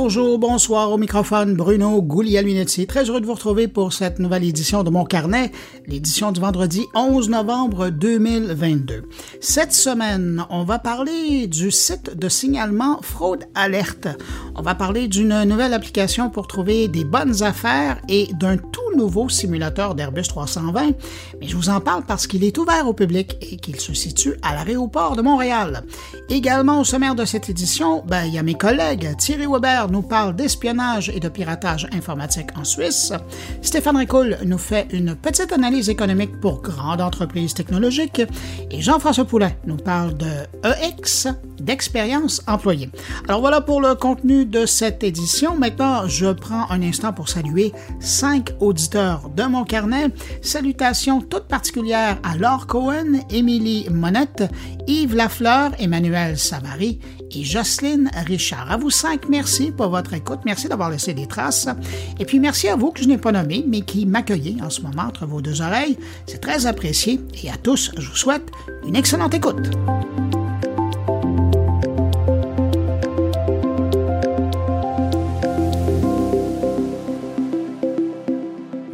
Bonjour, bonsoir au microphone, Bruno Guglielminetti. Très heureux de vous retrouver pour cette nouvelle édition de Mon Carnet, l'édition du vendredi 11 novembre 2022. Cette semaine, on va parler du site de signalement Fraude Alerte. On va parler d'une nouvelle application pour trouver des bonnes affaires et d'un tout nouveau simulateur d'Airbus 320, mais je vous en parle parce qu'il est ouvert au public et qu'il se situe à l'aéroport de Montréal. Également au sommaire de cette édition, ben, il y a mes collègues Thierry Weber nous parle d'espionnage et de piratage informatique en Suisse. Stéphane Ricoul nous fait une petite analyse économique pour grandes entreprises technologiques. Et Jean-François Poulain nous parle de EX, d'expérience employée. Alors voilà pour le contenu de cette édition. Maintenant, je prends un instant pour saluer cinq auditeurs de mon carnet. Salutations toutes particulières à Laure Cohen, Émilie Monette, Yves Lafleur, Emmanuel Savary et Jocelyne Richard. À vous cinq, merci pour votre écoute. Merci d'avoir laissé des traces. Et puis merci à vous que je n'ai pas nommé, mais qui m'accueillez en ce moment entre vos deux oreilles. C'est très apprécié. Et à tous, je vous souhaite une excellente écoute.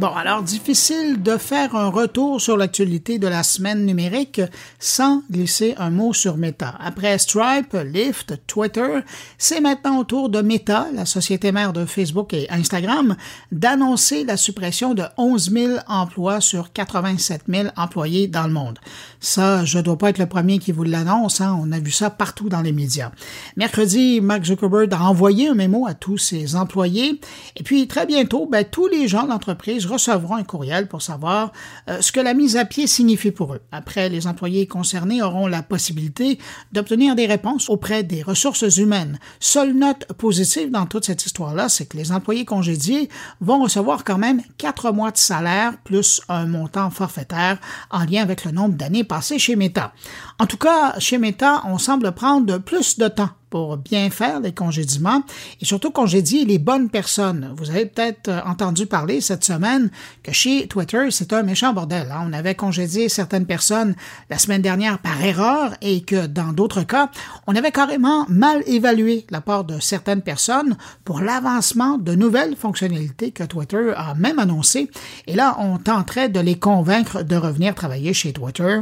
Bon, alors difficile de faire un retour sur l'actualité de la semaine numérique sans glisser un mot sur Meta. Après Stripe, Lyft, Twitter, c'est maintenant au tour de Meta, la société mère de Facebook et Instagram, d'annoncer la suppression de 11 000 emplois sur 87 000 employés dans le monde. Ça, je dois pas être le premier qui vous l'annonce, hein? on a vu ça partout dans les médias. Mercredi, Mark Zuckerberg a envoyé un mémo à tous ses employés et puis très bientôt, ben, tous les gens de l'entreprise recevront un courriel pour savoir euh, ce que la mise à pied signifie pour eux. Après, les employés concernés auront la possibilité d'obtenir des réponses auprès des ressources humaines. Seule note positive dans toute cette histoire-là, c'est que les employés congédiés vont recevoir quand même quatre mois de salaire plus un montant forfaitaire en lien avec le nombre d'années passées chez Meta. En tout cas, chez Meta, on semble prendre plus de temps pour bien faire les congédiements et surtout congédier les bonnes personnes. Vous avez peut-être euh, entendu parler cette semaine que chez Twitter, c'est un méchant bordel. Hein. On avait congédié certaines personnes la semaine dernière par erreur et que dans d'autres cas, on avait carrément mal évalué la part de certaines personnes pour l'avancement de nouvelles fonctionnalités que Twitter a même annoncées. Et là, on tenterait de les convaincre de revenir travailler chez Twitter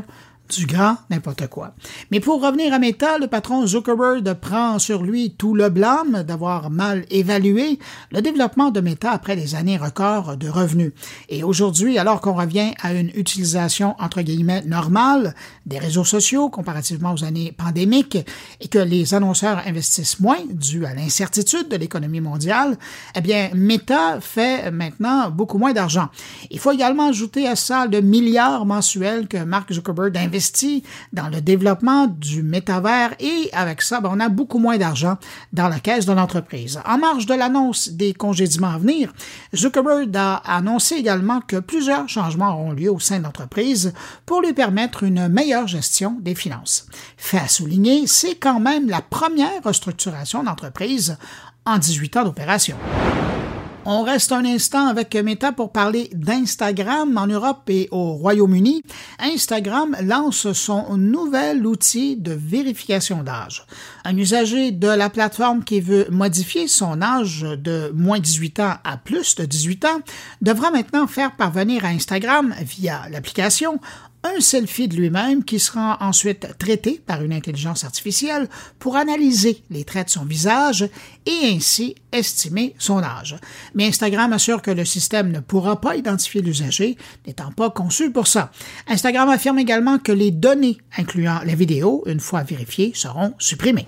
du grand n'importe quoi. Mais pour revenir à Meta, le patron Zuckerberg prend sur lui tout le blâme d'avoir mal évalué le développement de Meta après les années records de revenus. Et aujourd'hui, alors qu'on revient à une utilisation entre guillemets normale des réseaux sociaux comparativement aux années pandémiques et que les annonceurs investissent moins dû à l'incertitude de l'économie mondiale, eh bien, Meta fait maintenant beaucoup moins d'argent. Il faut également ajouter à ça le milliard mensuel que Mark Zuckerberg investit dans le développement du métavers et avec ça, ben, on a beaucoup moins d'argent dans la caisse de l'entreprise. En marge de l'annonce des congédiements à venir, Zuckerberg a annoncé également que plusieurs changements auront lieu au sein de l'entreprise pour lui permettre une meilleure gestion des finances. Fait à souligner, c'est quand même la première restructuration d'entreprise en 18 ans d'opération. On reste un instant avec Meta pour parler d'Instagram en Europe et au Royaume-Uni. Instagram lance son nouvel outil de vérification d'âge. Un usager de la plateforme qui veut modifier son âge de moins 18 ans à plus de 18 ans devra maintenant faire parvenir à Instagram via l'application un selfie de lui-même qui sera ensuite traité par une intelligence artificielle pour analyser les traits de son visage et ainsi estimer son âge. Mais Instagram assure que le système ne pourra pas identifier l'usager, n'étant pas conçu pour ça. Instagram affirme également que les données incluant la vidéo, une fois vérifiées, seront supprimées.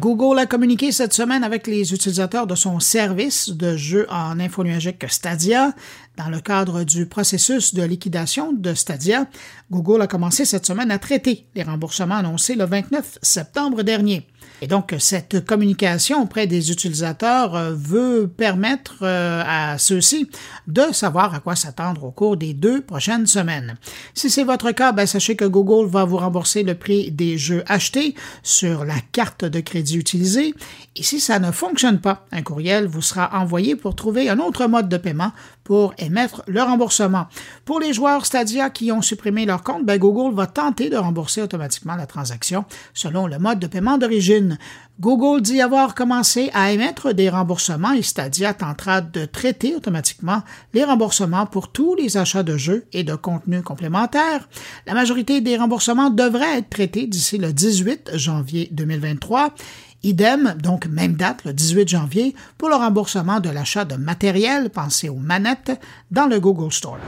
Google a communiqué cette semaine avec les utilisateurs de son service de jeu en info Stadia. Dans le cadre du processus de liquidation de Stadia, Google a commencé cette semaine à traiter les remboursements annoncés le 29 septembre dernier. Et donc, cette communication auprès des utilisateurs euh, veut permettre euh, à ceux-ci de savoir à quoi s'attendre au cours des deux prochaines semaines. Si c'est votre cas, ben, sachez que Google va vous rembourser le prix des jeux achetés sur la carte de crédit utilisée. Et si ça ne fonctionne pas, un courriel vous sera envoyé pour trouver un autre mode de paiement pour émettre le remboursement. Pour les joueurs Stadia qui ont supprimé leur compte, ben Google va tenter de rembourser automatiquement la transaction selon le mode de paiement d'origine. Google dit avoir commencé à émettre des remboursements et Stadia tentera de traiter automatiquement les remboursements pour tous les achats de jeux et de contenus complémentaires. La majorité des remboursements devraient être traités d'ici le 18 janvier 2023 Idem, donc même date, le 18 janvier, pour le remboursement de l'achat de matériel, pensé aux manettes, dans le Google Store.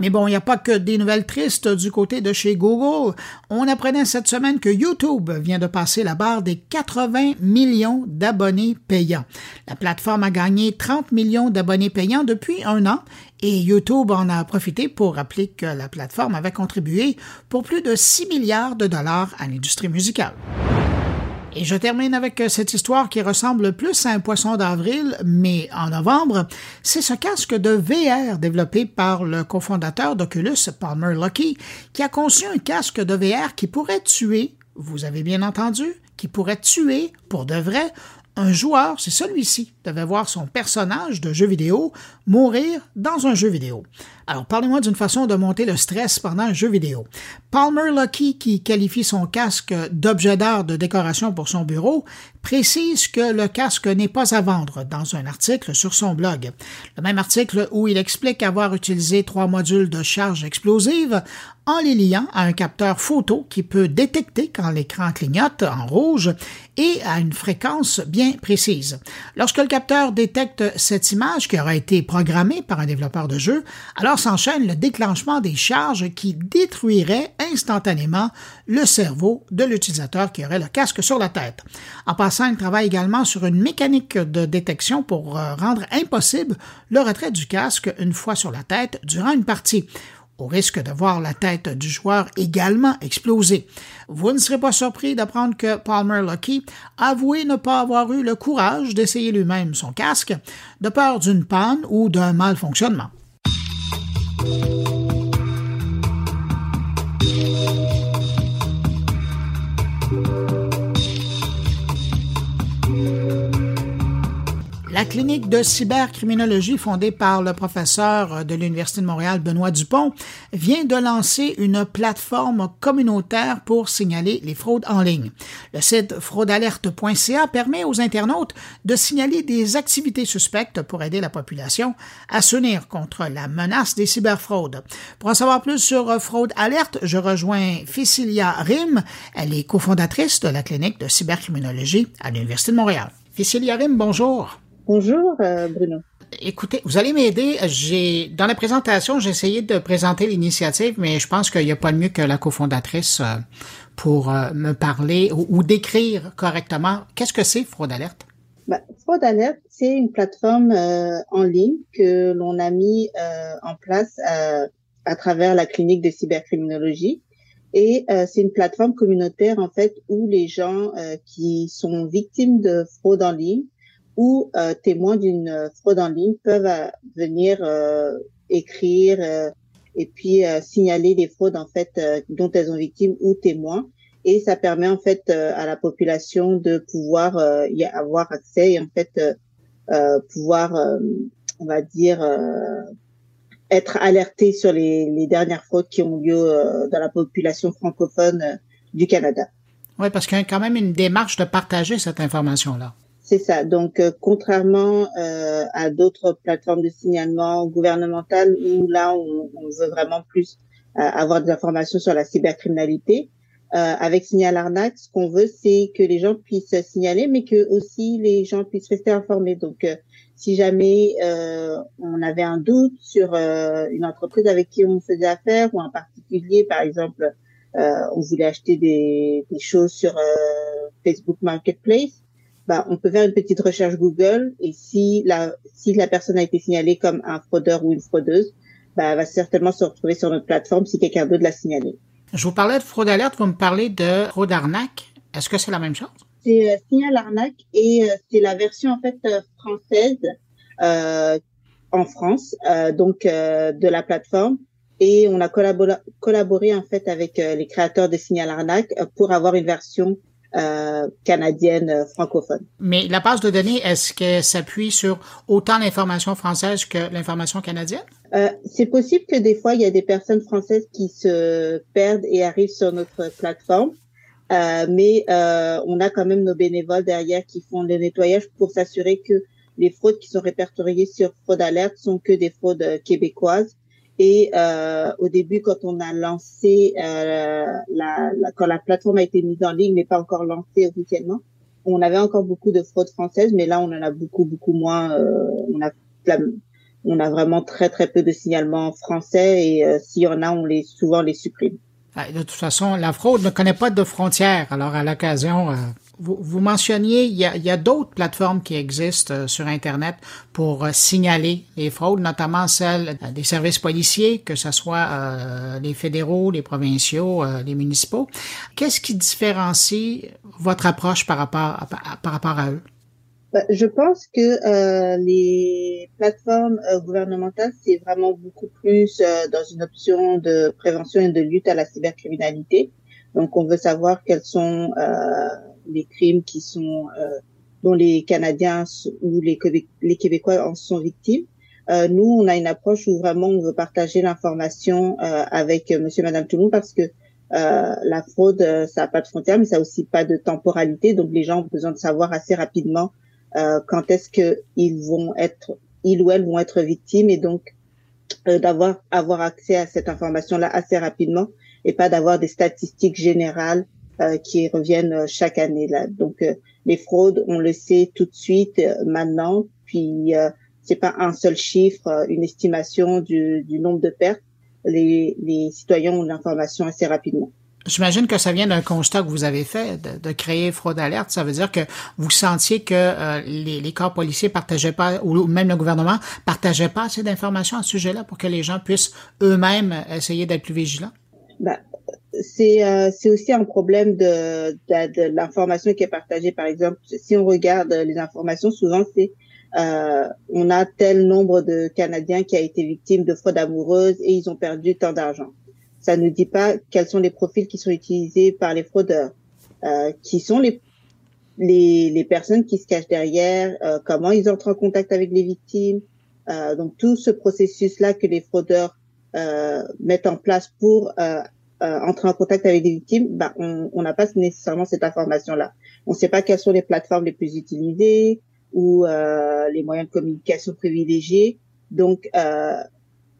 Mais bon, il n'y a pas que des nouvelles tristes du côté de chez Google. On apprenait cette semaine que YouTube vient de passer la barre des 80 millions d'abonnés payants. La plateforme a gagné 30 millions d'abonnés payants depuis un an et YouTube en a profité pour rappeler que la plateforme avait contribué pour plus de 6 milliards de dollars à l'industrie musicale. Et je termine avec euh, cette histoire qui ressemble plus à un poisson d'avril, mais en novembre. C'est ce casque de VR développé par le cofondateur d'Oculus, Palmer Luckey, qui a conçu un casque de VR qui pourrait tuer, vous avez bien entendu, qui pourrait tuer, pour de vrai, un joueur, c'est celui-ci, devait voir son personnage de jeu vidéo mourir dans un jeu vidéo. Alors, parlez-moi d'une façon de monter le stress pendant un jeu vidéo. Palmer Lucky, qui qualifie son casque d'objet d'art de décoration pour son bureau, précise que le casque n'est pas à vendre dans un article sur son blog. Le même article où il explique avoir utilisé trois modules de charge explosive en les liant à un capteur photo qui peut détecter quand l'écran clignote en rouge et à une fréquence bien précise. Lorsque le capteur détecte cette image qui aura été programmée par un développeur de jeu, alors s'enchaîne le déclenchement des charges qui détruiraient instantanément le cerveau de l'utilisateur qui aurait le casque sur la tête. En passant, il travaille également sur une mécanique de détection pour euh, rendre impossible le retrait du casque une fois sur la tête durant une partie au risque de voir la tête du joueur également exploser. Vous ne serez pas surpris d'apprendre que Palmer Lucky a avoué ne pas avoir eu le courage d'essayer lui-même son casque, de peur d'une panne ou d'un mal La clinique de cybercriminologie fondée par le professeur de l'Université de Montréal, Benoît Dupont, vient de lancer une plateforme communautaire pour signaler les fraudes en ligne. Le site fraudalerte.ca permet aux internautes de signaler des activités suspectes pour aider la population à s'unir contre la menace des cyberfraudes. Pour en savoir plus sur Fraude Alerte, je rejoins Ficilia Rim. Elle est cofondatrice de la clinique de cybercriminologie à l'Université de Montréal. Ficilia Rim, bonjour. Bonjour euh, Bruno. Écoutez, vous allez m'aider. J'ai dans la présentation, j'ai essayé de présenter l'initiative, mais je pense qu'il n'y a pas de mieux que la cofondatrice euh, pour euh, me parler ou, décrire correctement. Qu'est-ce que c'est Fraude Alerte bah, Fraude Alerte, c'est une plateforme en ligne que l'on a mis en place à travers la clinique de cybercriminologie. Et c'est une plateforme communautaire en fait où les gens qui sont victimes de fraude en ligne ou euh, témoins d'une euh, fraude en ligne peuvent euh, venir euh, écrire et puis signaler des fraudes en fait dont elles ont victime ou témoins et ça permet en fait à la population de pouvoir y avoir accès et en fait pouvoir on va dire être alerté sur les, les, dernières fraudes qui ont lieu dans la population francophone du Canada. Oui, parce qu'il y a quand même une démarche de partager cette information-là. C'est ça. Donc, euh, contrairement euh, à d'autres plateformes de signalement gouvernementales où là, on, on veut vraiment plus euh, avoir des informations sur la cybercriminalité, avec Signal Arnaque, ce qu'on veut, c'est que les gens puissent signaler, mais que aussi les gens puissent rester informés. Donc, si jamais on avait un doute sur une entreprise avec qui on faisait affaire ou un particulier, par exemple, on voulait acheter des, des choses sur Facebook Marketplace, bah, on peut faire une petite recherche Google et si la, si la personne a été signalée comme un fraudeur ou une fraudeuse, bah, elle va certainement se retrouver sur notre plateforme si quelqu'un d'autre l'a signalé. Je vous parlais de fraude alerte, vous me parlez de fraude arnaque. Est-ce que c'est la même chose? C'est euh, signal arnaque et euh, c'est la version en fait euh, française euh, en France, donc de la plateforme. Et on a collaboré, collaboré en fait avec les créateurs de signal arnaque pour avoir une version euh, canadienne francophone. Mais la base de données, est-ce qu'elle s'appuie sur autant l'information française que l'information canadienne? Euh, c'est possible que des fois, il y a des personnes françaises qui se perdent et arrivent sur notre plateforme. Euh, mais euh, on a quand même nos bénévoles derrière qui font le nettoyage pour s'assurer que les fraudes qui sont répertoriées sur Fraude Alerte sont que des fraudes québécoises. Et euh, au début, quand on a lancé, euh, la, la, quand la plateforme a été mise en ligne, mais pas encore lancée officiellement, on avait encore beaucoup de fraudes françaises, mais là, on en a beaucoup, beaucoup moins. Euh, on a on a vraiment très, très peu de signalements français et s'il y en a, on les souvent les supprime. De toute façon, la fraude ne connaît pas de frontières. Alors, à l'occasion, euh, vous, vous, mentionniez, il y a, a d'autres plateformes qui existent euh, sur Internet pour euh, signaler les fraudes, notamment celles des services policiers, que ce soit les fédéraux, les provinciaux, les municipaux. Qu'est-ce qui différencie votre approche par rapport par rapport à eux? Bah, je pense que euh, les plateformes euh, gouvernementales, c'est vraiment beaucoup plus euh, dans une option de prévention et de lutte à la cybercriminalité. Donc, on veut savoir quels sont les crimes qui sont dont les Canadiens ou les, Québécois en sont victimes. nous, on a une approche où vraiment on veut partager l'information avec Monsieur, Madame tout le monde parce que la fraude, ça n'a pas de frontières, mais ça n'a aussi pas de temporalité. Donc, les gens ont besoin de savoir assez rapidement euh, quand est-ce que ils vont être, ils ou elles vont être victimes et donc euh, d'avoir avoir accès à cette information-là assez rapidement et pas d'avoir des statistiques générales euh, qui reviennent chaque année là. Donc les fraudes, on le sait tout de suite maintenant, puis c'est pas un seul chiffre, une estimation du, du nombre de pertes. Les, les citoyens ont l'information assez rapidement. J'imagine que ça vient d'un constat que vous avez fait de, créer Fraude Alerte. Ça veut dire que vous sentiez que euh, les, les, corps policiers partageaient pas, ou même le gouvernement partageait pas assez d'informations à ce sujet-là pour que les gens puissent eux-mêmes essayer d'être plus vigilants? Ben, c'est euh, c'est aussi un problème de, de, de l'information qui est partagée. Par exemple, si on regarde les informations, souvent c'est euh, on a tel nombre de Canadiens qui a été victime de fraude amoureuse et ils ont perdu tant d'argent ça ne dit pas quels sont les profils qui sont utilisés par les fraudeurs, euh, qui sont les, les, les personnes qui se cachent derrière, euh, comment ils entrent en contact avec les victimes. Euh, donc tout ce processus-là que les fraudeurs euh, mettent en place pour euh, euh, entrer en contact avec les victimes, bah, on n'a pas nécessairement cette information-là. On ne sait pas quelles sont les plateformes les plus utilisées ou les moyens de communication privilégiés. Donc, euh,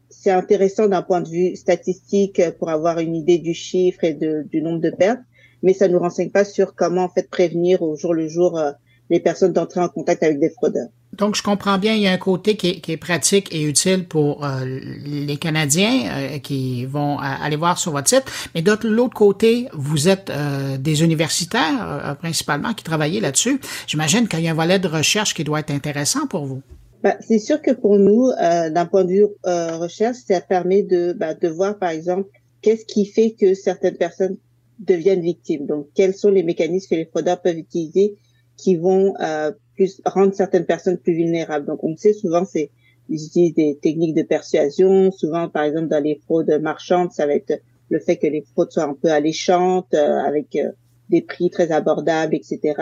c'est intéressant d'un point de vue statistique pour avoir une idée du chiffre et de, du nombre de pertes, mais ça nous renseigne pas sur comment en fait prévenir au jour le jour euh, les personnes d'entrer en contact avec des fraudeurs. Donc, je comprends bien, il y a un côté qui est, qui est pratique et utile pour euh, les Canadiens euh, qui vont aller voir sur votre site, mais de l'autre côté, vous êtes des universitaires principalement qui travaillent là-dessus. J'imagine qu'il y a un volet de recherche qui doit être intéressant pour vous. Bah, c'est sûr que pour nous, euh, d'un point de vue euh, recherche, ça permet de, bah, de voir, par exemple, qu'est-ce qui fait que certaines personnes deviennent victimes. Donc, quels sont les mécanismes que les fraudeurs peuvent utiliser qui vont euh, plus rendre certaines personnes plus vulnérables. Donc, on sait souvent, c'est ils utilisent des techniques de persuasion. Souvent, par exemple, dans les fraudes marchandes, ça va être le fait que les fraudes soient un peu alléchantes, euh, avec euh, des prix très abordables, etc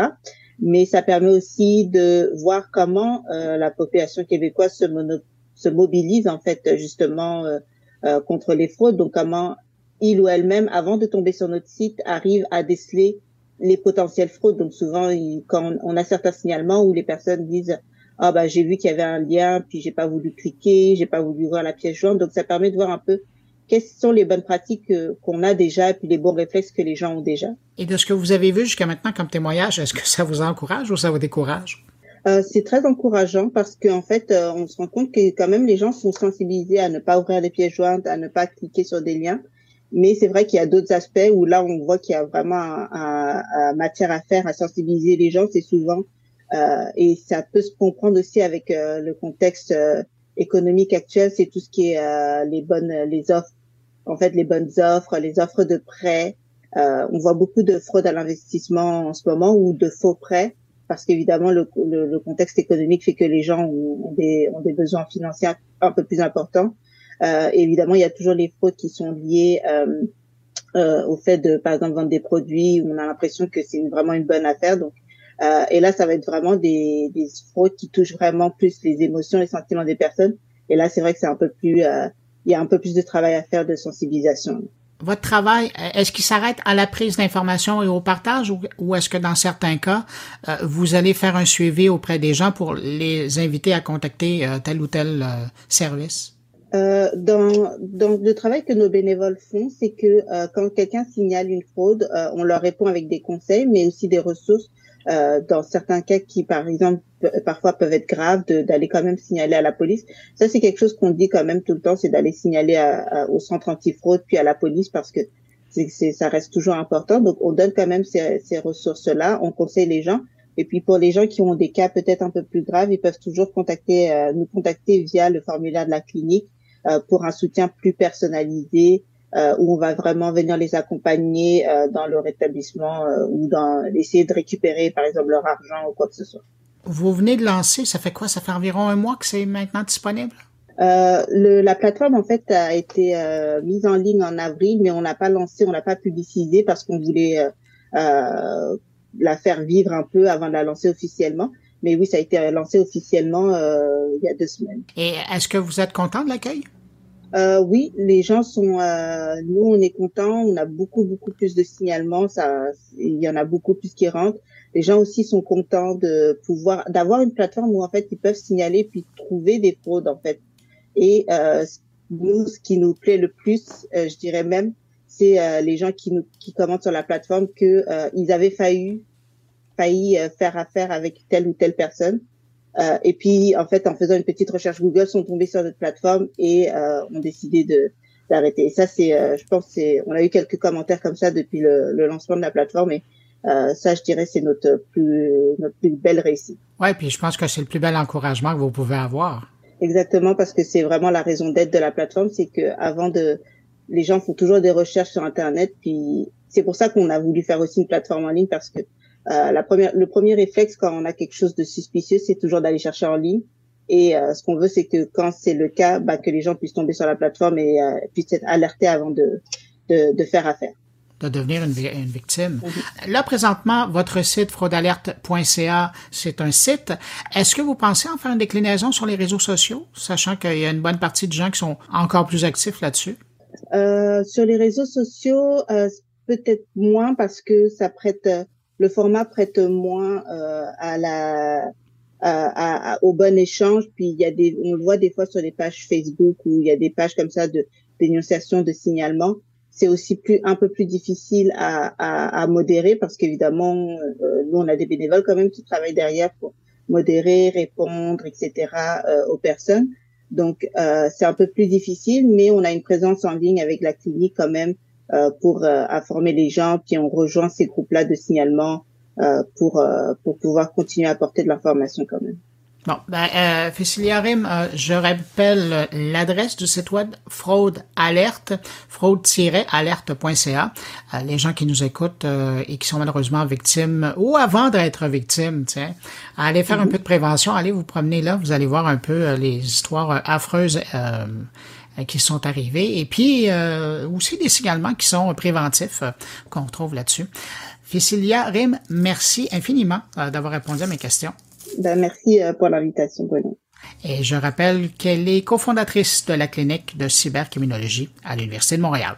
mais ça permet aussi de voir comment euh, la population québécoise se, se, mobilise en fait justement euh, euh, contre les fraudes. Donc comment il ou elle-même, avant de tomber sur notre site, arrive à déceler les potentielles fraudes. Donc souvent, quand on a certains signalements où les personnes disent ah bah j'ai vu qu'il y avait un lien puis j'ai pas voulu cliquer, j'ai pas voulu voir la pièce jointe. Donc ça permet de voir un peu quelles sont les bonnes pratiques qu'on a déjà et puis les bons réflexes que les gens ont déjà. Et de ce que vous avez vu jusqu'à maintenant comme témoignage, est-ce que ça vous encourage ou ça vous décourage? Euh, c'est très encourageant parce qu'en fait, euh, on se rend compte que quand même les gens sont sensibilisés à ne pas ouvrir les pièces jointes, à ne pas cliquer sur des liens. Mais c'est vrai qu'il y a d'autres aspects où là, on voit qu'il y a vraiment un, matière à faire, à sensibiliser les gens. C'est souvent euh, et ça peut se comprendre aussi avec euh, le contexte économique actuel, c'est tout ce qui est euh, les bonnes, les offres, en fait, les bonnes offres, les offres de prêts. Euh, on voit beaucoup de fraude à l'investissement en ce moment ou de faux prêts parce qu'évidemment le, le, contexte économique fait que les gens des, ont des besoins financiers un peu plus importants. Euh, évidemment, il y a toujours les fraudes qui sont liées euh, au fait de, par exemple, vendre des produits où on a l'impression que c'est vraiment une bonne affaire. Donc, euh, et là, ça va être vraiment des, des fraudes qui touchent vraiment plus les émotions, les sentiments des personnes. Et là, c'est vrai que c'est un peu plus, euh, il y a un peu plus de travail à faire de sensibilisation. Votre travail, est-ce qu'il s'arrête à la prise d'informations et au partage ou, est-ce que dans certains cas, euh, vous allez faire un suivi auprès des gens pour les inviter à contacter euh, tel ou tel euh, service? Euh, dans, dans le travail que nos bénévoles font, c'est que euh, quand quelqu'un signale une fraude, euh, on leur répond avec des conseils, mais aussi des ressources. dans certains cas qui, par exemple, parfois peuvent être graves, d'aller quand même signaler à la police. Ça, c'est quelque chose qu'on dit quand même tout le temps, c'est d'aller signaler à, au centre antifraude puis à la police parce que ça reste toujours important. Donc, on donne quand même ces, ces ressources-là, on conseille les gens. Et puis pour les gens qui ont des cas peut-être un peu plus graves, ils peuvent toujours contacter, nous contacter via le formulaire de la clinique euh, pour un soutien plus personnalisé euh, où on va vraiment venir les accompagner euh, dans leur établissement ou dans essayer de récupérer par exemple leur argent ou quoi que ce soit. Vous venez de lancer, ça fait quoi? Ça fait environ un mois que c'est maintenant disponible? Euh, le, la plateforme en fait a été euh, mise en ligne en avril, mais on n'a pas lancé, on l'a pas publicisé parce qu'on voulait euh, la faire vivre un peu avant de la lancer officiellement. Mais oui, ça a été lancé officiellement il y a deux semaines. Et est-ce que vous êtes content de l'accueil? Euh, oui, les gens sont. Euh, nous, on est contents. On a beaucoup, beaucoup plus de signalements. Ça, il y en a beaucoup plus qui rentrent. Les gens aussi sont contents de pouvoir d'avoir une plateforme où en fait ils peuvent signaler puis trouver des fraudes en fait. Et euh, nous, ce qui nous plaît le plus, euh, je dirais même, c'est euh, les gens qui nous qui commentent sur la plateforme que euh, ils avaient failli failli faire affaire avec telle ou telle personne euh, et puis, en fait, en faisant une petite recherche Google, sont tombés sur notre plateforme et euh, ont décidé de d'arrêter. Et ça, c'est, euh, je pense, c'est, on a eu quelques commentaires comme ça depuis le, le lancement de la plateforme et euh, ça, je dirais, c'est notre plus notre plus belle réussite. Ouais, puis je pense que c'est le plus bel encouragement que vous pouvez avoir. Exactement, parce que c'est vraiment la raison d'être de la plateforme, c'est que avant de, les gens font toujours des recherches sur Internet, puis c'est pour ça qu'on a voulu faire aussi une plateforme en ligne parce que euh, la première, le premier réflexe quand on a quelque chose de suspicieux, c'est toujours d'aller chercher en ligne. Et euh, ce qu'on veut, c'est que quand c'est le cas, bah, que les gens puissent tomber sur la plateforme et euh, puissent être alertés avant de, de, de faire affaire de devenir une, une victime. Là, présentement, votre site fraudalerte.ca, c'est un site. Est-ce que vous pensez en faire une déclinaison sur les réseaux sociaux, sachant qu'il y a une bonne partie de gens qui sont encore plus actifs là-dessus? Euh, sur les réseaux sociaux, euh, peut-être moins parce que ça prête le format prête moins euh, à la à, à, au bon échange. Puis il y a des, on le voit des fois sur les pages Facebook où il y a des pages comme ça de dénonciation, de signalement. C'est aussi plus un peu plus difficile à, à, à modérer parce qu'évidemment, euh, nous on a des bénévoles quand même qui travaillent derrière pour modérer, répondre, etc. Euh, aux personnes. Donc euh, c'est un peu plus difficile, mais on a une présence en ligne avec la clinique quand même pour euh, informer les gens qui ont rejoint ces groupes-là de signalement euh, pour pour pouvoir continuer à apporter de l'information quand même. Bon, ben, euh, Rim, je rappelle l'adresse du site web fraude alerte, fraude-alerte.ca. les gens qui nous écoutent et qui sont malheureusement victimes ou avant d'être victimes, tiens, allez faire un mm-hmm. peu de prévention, allez vous promener là, vous allez voir un peu les histoires affreuses euh, qui sont arrivés et puis euh, aussi des signalements qui sont préventifs euh, qu'on retrouve là-dessus. Fécilia Rim, merci infiniment d'avoir répondu à mes questions. Ben, merci pour l'invitation, Bruno. Et je rappelle qu'elle est cofondatrice de la clinique de cybercriminologie à l'Université de Montréal.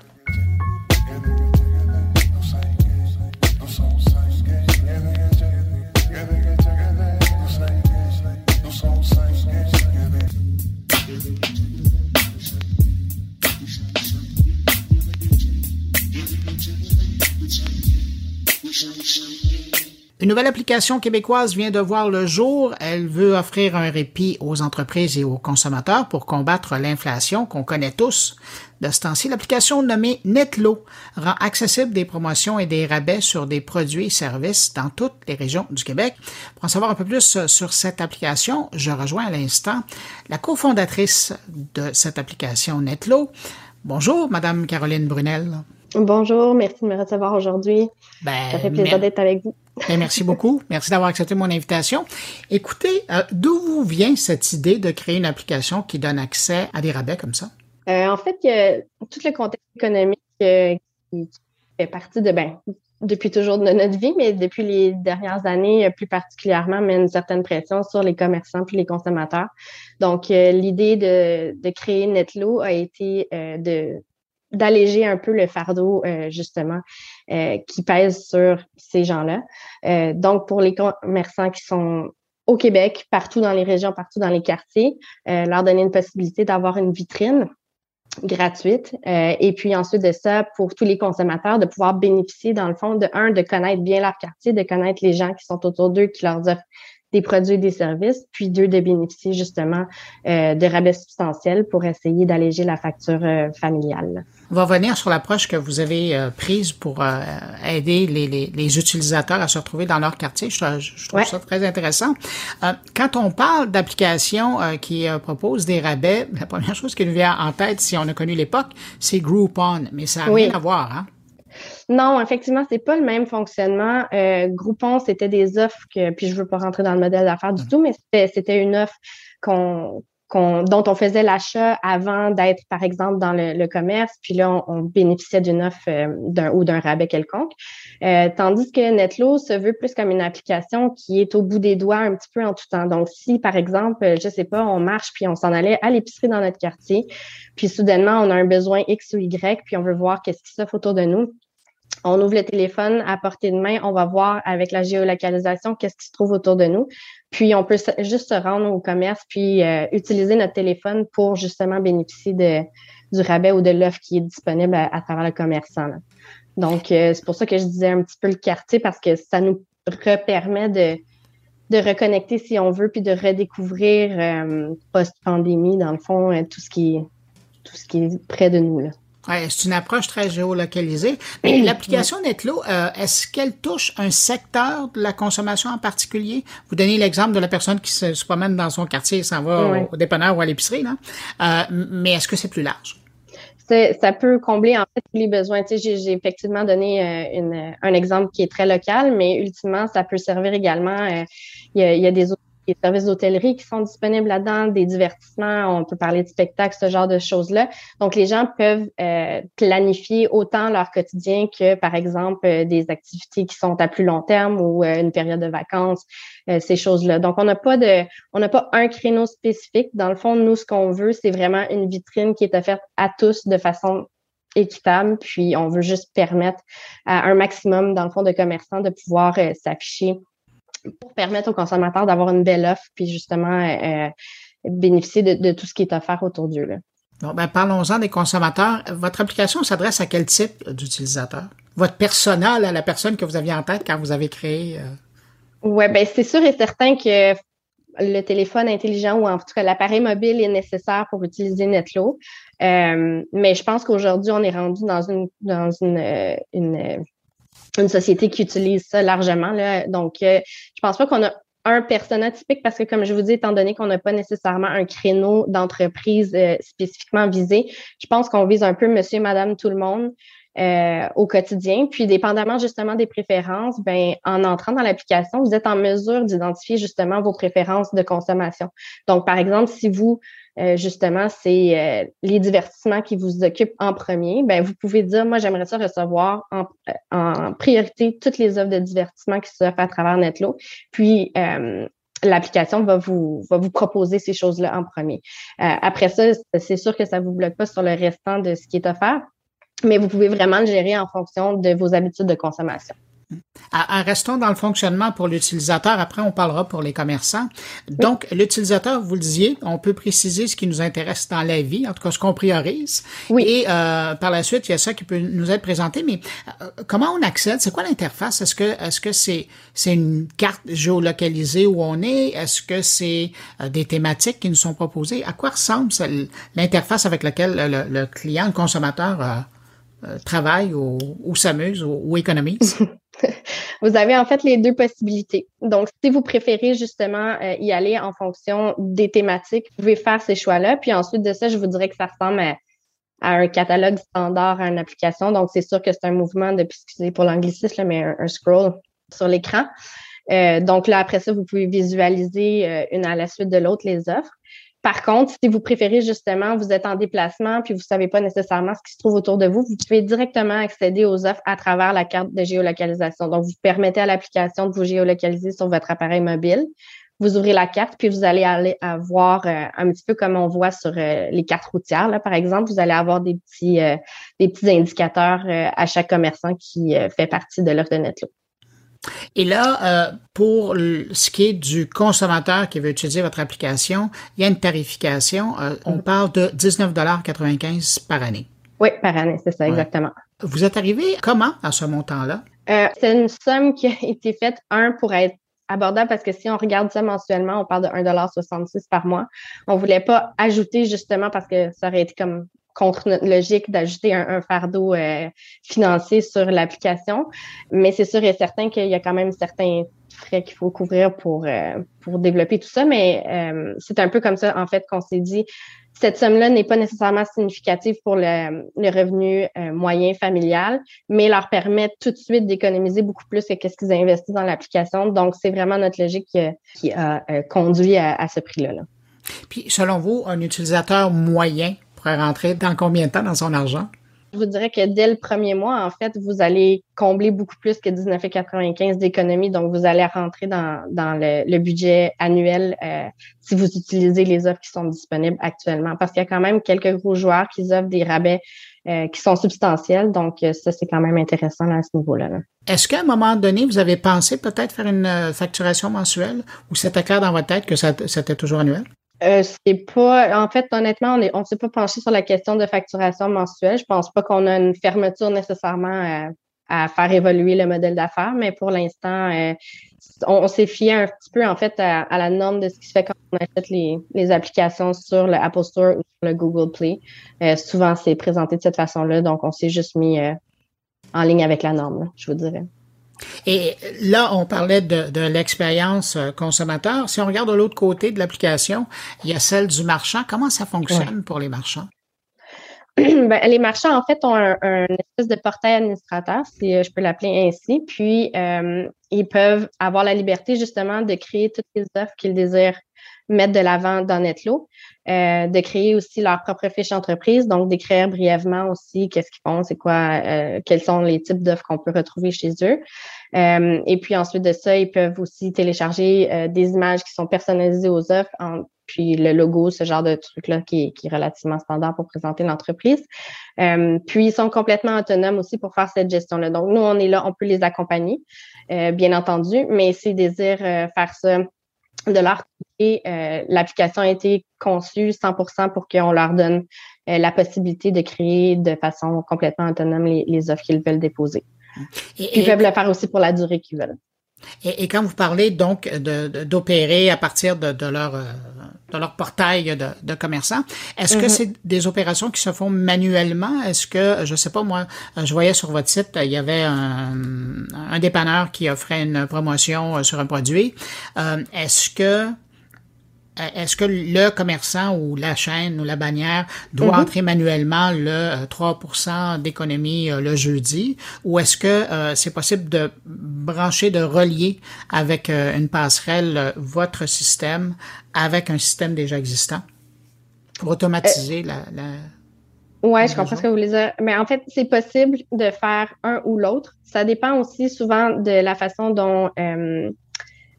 Une nouvelle application québécoise vient de voir le jour. Elle veut offrir un répit aux entreprises et aux consommateurs pour combattre l'inflation qu'on connaît tous. De ce temps-ci, l'application nommée Netlo rend accessible des promotions et des rabais sur des produits et services dans toutes les régions du Québec. Pour en savoir un peu plus sur cette application, je rejoins à l'instant la cofondatrice de cette application Netlo. Bonjour, Madame Caroline Brunel. Bonjour, merci de me recevoir aujourd'hui. Ben, Ça fait plaisir d'être avec vous. Ben, merci beaucoup. Merci d'avoir accepté mon invitation. Écoutez, euh, d'où vous vient cette idée de créer une application qui donne accès à des rabais comme ça? Euh, en fait, il y a tout le contexte économique euh, qui, fait partie de, ben, depuis toujours de notre vie, mais depuis les dernières années, plus particulièrement, met une certaine pression sur les commerçants puis les consommateurs. Donc, l'idée de, de, créer Netlo a été de d'alléger un peu le fardeau, euh, justement, euh, qui pèse sur ces gens-là. Euh, donc, pour les commerçants qui sont au Québec, partout dans les régions, partout dans les quartiers, leur donner une possibilité d'avoir une vitrine gratuite. et puis ensuite de ça, pour tous les consommateurs, de pouvoir bénéficier, dans le fond, de un, de connaître bien leur quartier, de connaître les gens qui sont autour d'eux, qui leur offrent des produits et des services, puis deux, de bénéficier justement euh, de rabais substantiels pour essayer d'alléger la facture euh, familiale. On va revenir sur l'approche que vous avez euh, prise pour aider les, les, les, utilisateurs à se retrouver dans leur quartier. Je, je trouve ça très intéressant. quand on parle d'applications qui proposent des rabais, la première chose qui nous vient en tête, si on a connu l'époque, c'est Groupon, mais ça n'a rien à voir. Hein? Non, effectivement, c'est pas le même fonctionnement. Euh, Groupon, c'était des offres que, puis je veux pas rentrer dans le modèle d'affaires du tout, mais c'était une offre qu'on dont on faisait l'achat avant d'être, par exemple, dans le, commerce, puis là, on, bénéficiait d'une offre euh, d'un ou d'un rabais quelconque. Euh, tandis que Netlo se veut plus comme une application qui est au bout des doigts un petit peu en tout temps. Donc, si, par exemple, je sais pas, on marche puis on s'en allait à l'épicerie dans notre quartier, puis soudainement, on a un besoin X ou Y, puis on veut voir qu'est-ce qui s'offre autour de nous, on ouvre le téléphone à portée de main, on va voir avec la géolocalisation qu'est-ce qui se trouve autour de nous. Puis on peut juste se rendre au commerce puis euh, utiliser notre téléphone pour justement bénéficier du rabais ou de l'offre qui est disponible à, travers le commerçant. Donc euh, c'est pour ça que je disais un petit peu le quartier parce que ça nous permet de, reconnecter si on veut puis de redécouvrir euh, post-pandémie dans le fond tout ce qui est près de nous. Ouais, c'est une approche très géolocalisée. Mais l'application Netlo, euh, est-ce qu'elle touche un secteur de la consommation en particulier? Vous donnez l'exemple de la personne qui se, promène dans son quartier et s'en va au, dépanneur ou à l'épicerie, là. Euh, mais est-ce que c'est plus large? ça peut combler en fait tous les besoins. Tu sais, j'ai effectivement donné euh, une, un exemple qui est très local, mais ultimement, ça peut servir également. Il, y a, il y a des autres des services d'hôtellerie qui sont disponibles là-dedans, des divertissements, on peut parler de spectacles, ce genre de choses-là. Donc, les gens peuvent euh, planifier autant leur quotidien que, par exemple, euh, des activités qui sont à plus long terme ou euh, une période de vacances, ces choses-là. Donc, on n'a pas de, on n'a pas un créneau spécifique. Dans le fond, nous, ce qu'on veut, c'est vraiment une vitrine qui est offerte à tous de façon équitable, puis on veut juste permettre à un maximum, dans le fond, de commerçants de pouvoir s'afficher pour permettre aux consommateurs d'avoir une belle offre, puis justement euh, bénéficier de, tout ce qui est offert autour d'eux. Bon, ben, parlons-en des consommateurs. Votre application s'adresse à quel type d'utilisateur? Votre personnel, à la personne que vous aviez en tête quand vous avez créé? Euh... Oui, ben, c'est sûr et certain que le téléphone intelligent ou en tout cas l'appareil mobile est nécessaire pour utiliser Netlo. Euh, mais je pense qu'aujourd'hui, on est rendu dans une dans une, euh, une une société qui utilise ça largement. Là. Donc, euh, je pense pas qu'on a un persona typique parce que, comme je vous dis, étant donné qu'on n'a pas nécessairement un créneau d'entreprise euh, spécifiquement visé, je pense qu'on vise un peu monsieur, madame, tout le monde. Euh, au quotidien. Puis, dépendamment justement des préférences, ben, en entrant dans l'application, vous êtes en mesure d'identifier justement vos préférences de consommation. Donc, par exemple, si vous euh, justement, c'est euh, les divertissements qui vous occupent en premier, ben, vous pouvez dire, moi, j'aimerais ça recevoir en, euh, priorité toutes les offres de divertissement qui s'offrent à travers Netlo. Puis, l'application va vous, va vous proposer ces choses-là en premier. après ça, c'est sûr que ça vous bloque pas sur le restant de ce qui est offert, mais vous pouvez vraiment le gérer en fonction de vos habitudes de consommation. Restons dans le fonctionnement pour l'utilisateur. Après, on parlera pour les commerçants. Donc, l'utilisateur, vous le disiez, on peut préciser ce qui nous intéresse dans la vie, en tout cas ce qu'on priorise. Oui. Et euh, par la suite, il y a ça qui peut nous être présenté. Mais euh, comment on accède? C'est quoi l'interface? Est-ce que est-ce que c'est c'est une carte géolocalisée où on est? Est-ce que c'est euh, des thématiques qui nous sont proposées? À quoi ressemble l'interface avec laquelle le, client, le consommateur travaille ou, ou s'amuse ou, ou économise? vous avez en fait les deux possibilités. Donc, si vous préférez justement euh, y aller en fonction des thématiques, vous pouvez faire ces choix-là. Puis ensuite de ça, je vous dirais que ça ressemble à, un catalogue standard, à une application. Donc, c'est sûr que c'est un mouvement de, excusez pour l'anglicisme, mais un, scroll sur l'écran. Euh, donc là, après ça, vous pouvez visualiser euh, une à la suite de l'autre les offres. Par contre, si vous préférez justement, vous êtes en déplacement puis vous savez pas nécessairement ce qui se trouve autour de vous, vous pouvez directement accéder aux offres à travers la carte de géolocalisation. Donc, vous permettez à l'application de vous géolocaliser sur votre appareil mobile vous ouvrez la carte, puis vous allez aller avoir euh, un petit peu comme on voit sur euh, les cartes routières, là, par exemple, vous allez avoir des petits, euh, des petits indicateurs à chaque commerçant qui fait partie de l'offre de Netlo. Et là, pour ce qui est du consommateur qui veut utiliser votre application, il y a une tarification. on mm. parle de 19,95 par année. Oui, par année, c'est ça, exactement. Vous êtes arrivé comment à ce montant-là? c'est une somme qui a été faite, un, pour être abordable parce que si on regarde ça mensuellement, on parle de 1,66 par mois. On voulait pas ajouter justement parce que ça aurait été comme contre notre logique d'ajouter un, fardeau euh, financier sur l'application. Mais c'est sûr et certain qu'il y a quand même certains frais qu'il faut couvrir pour, euh, pour développer tout ça. Mais euh, c'est un peu comme ça, en fait, qu'on s'est dit, cette somme-là n'est pas nécessairement significative pour le, revenu euh, moyen familial, mais leur permet tout de suite d'économiser beaucoup plus que ce qu'ils investissent dans l'application. Donc, c'est vraiment notre logique qui, a conduit à, ce prix-là. Là. Puis, selon vous, un utilisateur moyen pourrait rentrer dans combien de temps dans son argent? Je vous dirais que dès le premier mois, en fait, vous allez combler beaucoup plus que 19,95 d'économie. Donc, vous allez rentrer dans, le, budget annuel euh, si vous utilisez les offres qui sont disponibles actuellement. Parce qu'il y a quand même quelques gros joueurs qui offrent des rabais euh, qui sont substantiels. Donc, euh, ça, c'est quand même intéressant à ce niveau-là. Est-ce qu'à un moment donné, vous avez pensé peut-être faire une facturation mensuelle ou c'était clair dans votre tête que c'était toujours annuel? Euh, c'est pas, en fait, honnêtement, on ne on s'est pas penché sur la question de facturation mensuelle. Je pense pas qu'on a une fermeture nécessairement à, faire évoluer le modèle d'affaires, mais pour l'instant, euh, on, s'est fié un petit peu, en fait, à, la norme de ce qui se fait quand on achète les, les applications sur le Apple Store ou sur le Google Play. Euh, souvent, c'est présenté de cette façon-là, donc on s'est juste mis en ligne avec la norme, je vous dirais. Et là, on parlait de, l'expérience euh, consommateur. Si on regarde de l'autre côté de l'application, il y a celle du marchand. Comment ça fonctionne pour les marchands? Ben, les marchands, en fait, ont un, espèce de portail administrateur, si euh, je peux l'appeler ainsi. Puis, euh, ils peuvent avoir la liberté, justement, de créer toutes les offres qu'ils désirent mettre de l'avant dans Netlo, euh, de créer aussi leur propre fiche entreprise, donc d'écrire brièvement aussi qu'est-ce qu'ils font, c'est quoi, euh, quels sont les types d'offres qu'on peut retrouver chez eux. Euh, et puis ensuite de ça, ils peuvent aussi télécharger des images qui sont personnalisées aux offres, puis le logo, ce genre de truc-là qui, qui, est relativement standard pour présenter l'entreprise. puis ils sont complètement autonomes aussi pour faire cette gestion-là. Donc nous, on est là, on peut les accompagner, bien entendu, mais s'ils désirent faire ça de leur côté, euh, l'application a été conçue 100% pour qu'on leur donne euh, la possibilité de créer de façon complètement autonome les, offres qu'ils veulent déposer. Ils peuvent le faire aussi pour la durée qu'ils veulent. Et, quand vous parlez donc d'opérer à partir de, leur euh, de leur portail de, commerçants, est-ce que mm-hmm. c'est des opérations qui se font manuellement? Est-ce que je sais pas moi, je voyais sur votre site il y avait un, un dépanneur qui offrait une promotion euh, sur un produit. Euh, est-ce que est-ce que le commerçant ou la chaîne ou la bannière doit mhm. entrer manuellement le 3% euh, d'économie euh, le jeudi? Ou est-ce que c'est possible de brancher, de relier avec une passerelle votre système avec un système déjà existant pour automatiser la, la oui, je comprends ce que vous voulez dire. Mais en fait, c'est possible de faire un ou l'autre. Ça dépend aussi souvent de la façon dont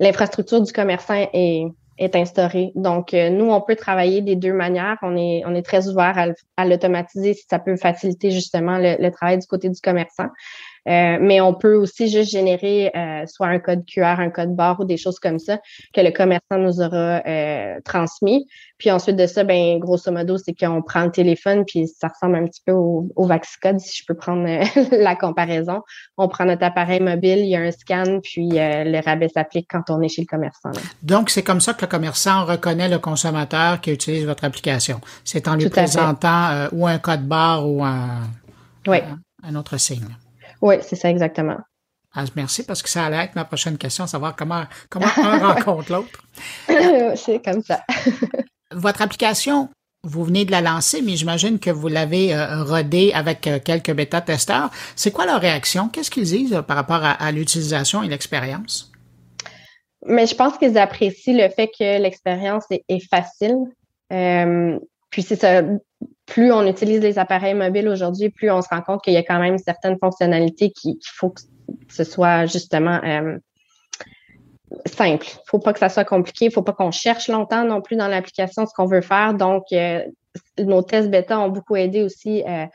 l'infrastructure du commerçant est, est instauré. Donc, euh, nous, on peut travailler des deux manières. On est, on est très ouvert à, l'automatiser si ça peut faciliter justement le, travail du côté du commerçant. Euh, mais on peut aussi juste générer euh, soit un code QR, un code barre ou des choses comme ça que le commerçant nous aura euh, transmis. Puis ensuite de ça, ben grosso modo, c'est qu'on prend le téléphone, puis ça ressemble un petit peu au, au Vaxcode, si je peux prendre la comparaison. On prend notre appareil mobile, il y a un scan, puis le rabais s'applique quand on est chez le commerçant. Donc, c'est comme ça que le commerçant reconnaît le consommateur qui utilise votre application. C'est en lui présentant ou un code barre ou un, un autre signe. Oui, c'est ça exactement. Ah, merci parce que ça allait être ma prochaine question, savoir comment, comment un rencontre l'autre. c'est comme ça. Votre application, vous venez de la lancer, mais j'imagine que vous l'avez euh, rodée avec euh, quelques bêta-testeurs. C'est quoi leur réaction? Qu'est-ce qu'ils disent euh, par rapport à, l'utilisation et l'expérience? Mais je pense qu'ils apprécient le fait que l'expérience est, facile. puis c'est ça, plus on utilise les appareils mobiles aujourd'hui, plus on se rend compte qu'il y a quand même certaines fonctionnalités qu'il faut que ce soit justement simple. Il ne faut pas que ça soit compliqué. Il ne faut pas qu'on cherche longtemps non plus dans l'application ce qu'on veut faire. Donc, euh, nos tests bêta ont beaucoup aidé aussi euh,